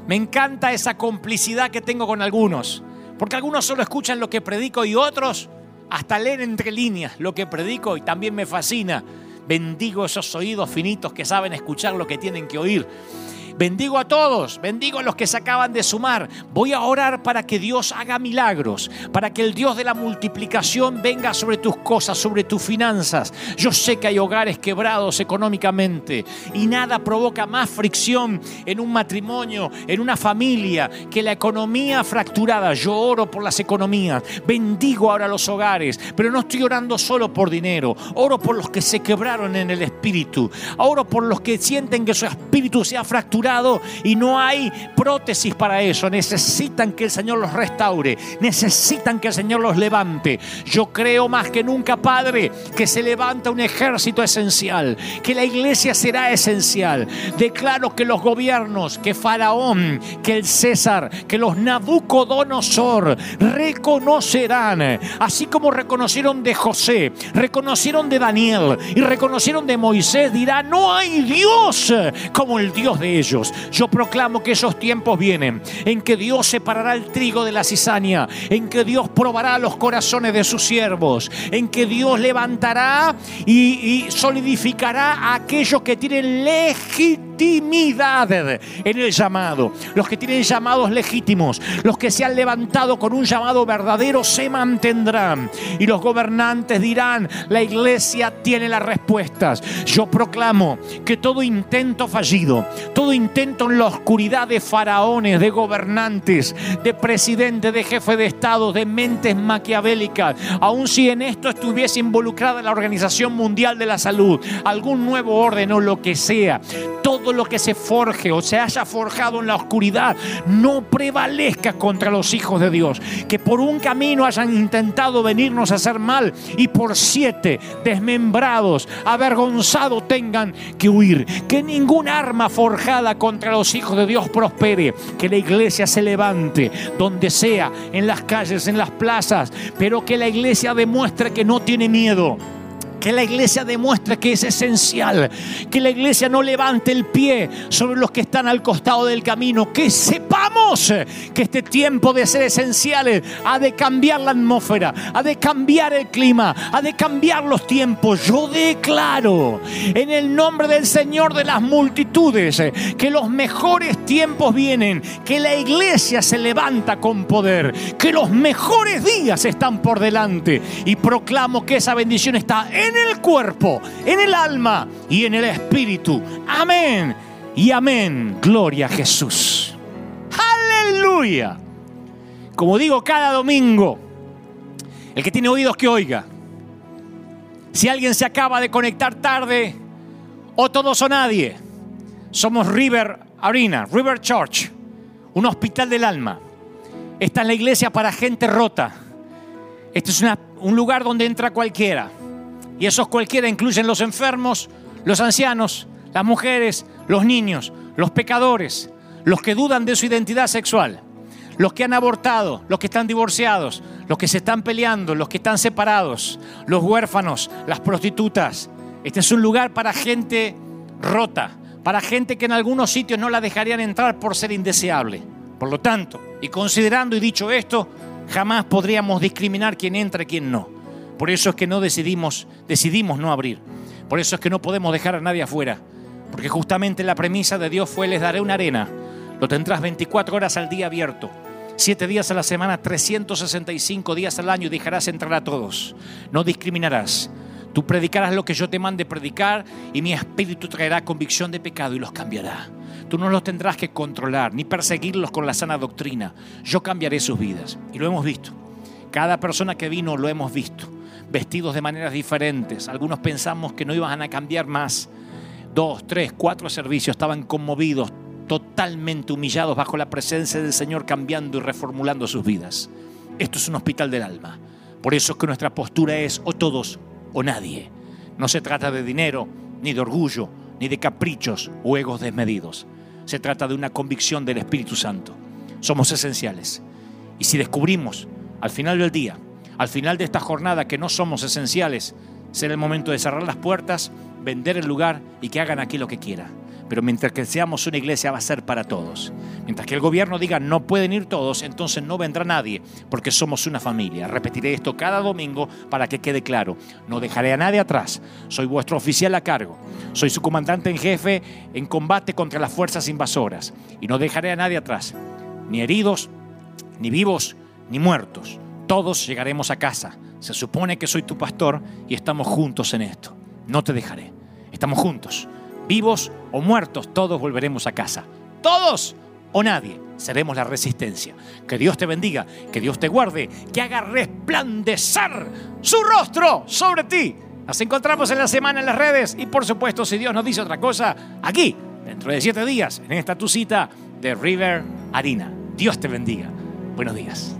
Me encanta esa complicidad que tengo con algunos, porque algunos solo escuchan lo que predico y otros hasta leen entre líneas lo que predico y también me fascina. Bendigo esos oídos finitos que saben escuchar lo que tienen que oír. Bendigo a todos, bendigo a los que se acaban de sumar. Voy a orar para que Dios haga milagros, para que el Dios de la multiplicación venga sobre tus cosas, sobre tus finanzas. Yo sé que hay hogares quebrados económicamente y nada provoca más fricción en un matrimonio, en una familia, que la economía fracturada. Yo oro por las economías, bendigo ahora los hogares, pero no estoy orando solo por dinero, oro por los que se quebraron en el espíritu, oro por los que sienten que su espíritu se ha fracturado y no hay prótesis para eso. Necesitan que el Señor los restaure, necesitan que el Señor los levante. Yo creo más que nunca, Padre, que se levanta un ejército esencial, que la iglesia será esencial. Declaro que los gobiernos, que Faraón, que el César, que los Nabucodonosor reconocerán, así como reconocieron de José, reconocieron de Daniel y reconocieron de Moisés, dirá, no hay Dios como el Dios de ellos. Yo proclamo que esos tiempos vienen en que Dios separará el trigo de la cizaña, en que Dios probará los corazones de sus siervos, en que Dios levantará y, solidificará a aquellos que tienen legitimidad legitimidad en el llamado. Los que tienen llamados legítimos, los que se han levantado con un llamado verdadero se mantendrán. Y los gobernantes dirán, la iglesia tiene las respuestas. Yo proclamo que todo intento fallido, todo intento en la oscuridad de faraones, de gobernantes, de presidentes, de jefes de Estado, de mentes maquiavélicas, aun si en esto estuviese involucrada la Organización Mundial de la Salud, algún nuevo orden o lo que sea, todo lo que se forje o se haya forjado en la oscuridad no prevalezca contra los hijos de Dios. Que por un camino hayan intentado venirnos a hacer mal y por siete desmembrados, avergonzados tengan que huir. Que ningún arma forjada contra los hijos de Dios prospere. Que la iglesia se levante donde sea, en las calles, en las plazas, pero que la iglesia demuestre que no tiene miedo que la iglesia demuestre que es esencial. Que la iglesia no levante el pie sobre los que están al costado del camino. Que sepamos que este tiempo de ser esenciales ha de cambiar la atmósfera, ha de cambiar el clima, ha de cambiar los tiempos. Yo declaro en el nombre del Señor de las multitudes que los mejores tiempos vienen, que la iglesia se levanta con poder, que los mejores días están por delante y proclamo que esa bendición está en en el cuerpo, en el alma y en el espíritu. Amén y amén. Gloria a Jesús. Aleluya. Como digo cada domingo, el que tiene oídos que oiga. Si alguien se acaba de conectar tarde, o todos o nadie, somos River Arena, River Church, un hospital del alma. Esta es la iglesia para gente rota. Este es un lugar donde entra cualquiera. Y esos cualquiera incluyen los enfermos, los ancianos, las mujeres, los niños, los pecadores, los que dudan de su identidad sexual, los que han abortado, los que están divorciados, los que se están peleando, los que están separados, los huérfanos, las prostitutas. Este es un lugar para gente rota, para gente que en algunos sitios no la dejarían entrar por ser indeseable. Por lo tanto, y considerando y dicho esto, jamás podríamos discriminar quién entra y quién no. Por eso es que no decidimos, decidimos no abrir. Por eso es que no podemos dejar a nadie afuera. Porque justamente la premisa de Dios fue, les daré una arena. Lo tendrás 24 horas al día abierto. 7 días a la semana, 365 días al año y dejarás entrar a todos. No discriminarás. Tú predicarás lo que yo te mande predicar y mi espíritu traerá convicción de pecado y los cambiará. Tú no los tendrás que controlar ni perseguirlos con la sana doctrina. Yo cambiaré sus vidas. Y lo hemos visto. Cada persona que vino lo hemos visto vestidos de maneras diferentes. Algunos pensamos que no iban a cambiar más. Dos, tres, cuatro servicios estaban conmovidos, totalmente humillados bajo la presencia del Señor, cambiando y reformulando sus vidas. Esto es un hospital del alma. Por eso es que nuestra postura es o todos o nadie. No se trata de dinero, ni de orgullo, ni de caprichos o egos desmedidos. Se trata de una convicción del Espíritu Santo. Somos esenciales. Y si descubrimos al final del día al final de esta jornada que no somos esenciales, será el momento de cerrar las puertas, vender el lugar y que hagan aquí lo que quieran. Pero mientras que seamos una iglesia va a ser para todos. Mientras que el gobierno diga no pueden ir todos, entonces no vendrá nadie, porque somos una familia. Repetiré esto cada domingo para que quede claro. No dejaré a nadie atrás. Soy vuestro oficial a cargo. Soy su comandante en jefe en combate contra las fuerzas invasoras. Y no dejaré a nadie atrás. Ni heridos, ni vivos, ni muertos todos llegaremos a casa. Se supone que soy tu pastor y estamos juntos en esto. No te dejaré. Estamos juntos. Vivos o muertos, todos volveremos a casa. Todos o nadie. Seremos la resistencia. Que Dios te bendiga, que Dios te guarde, que haga resplandecer su rostro sobre ti. Nos encontramos en la semana en las redes y por supuesto, si Dios nos dice otra cosa, aquí, dentro de siete días, en esta tu cita de River Harina. Dios te bendiga. Buenos días.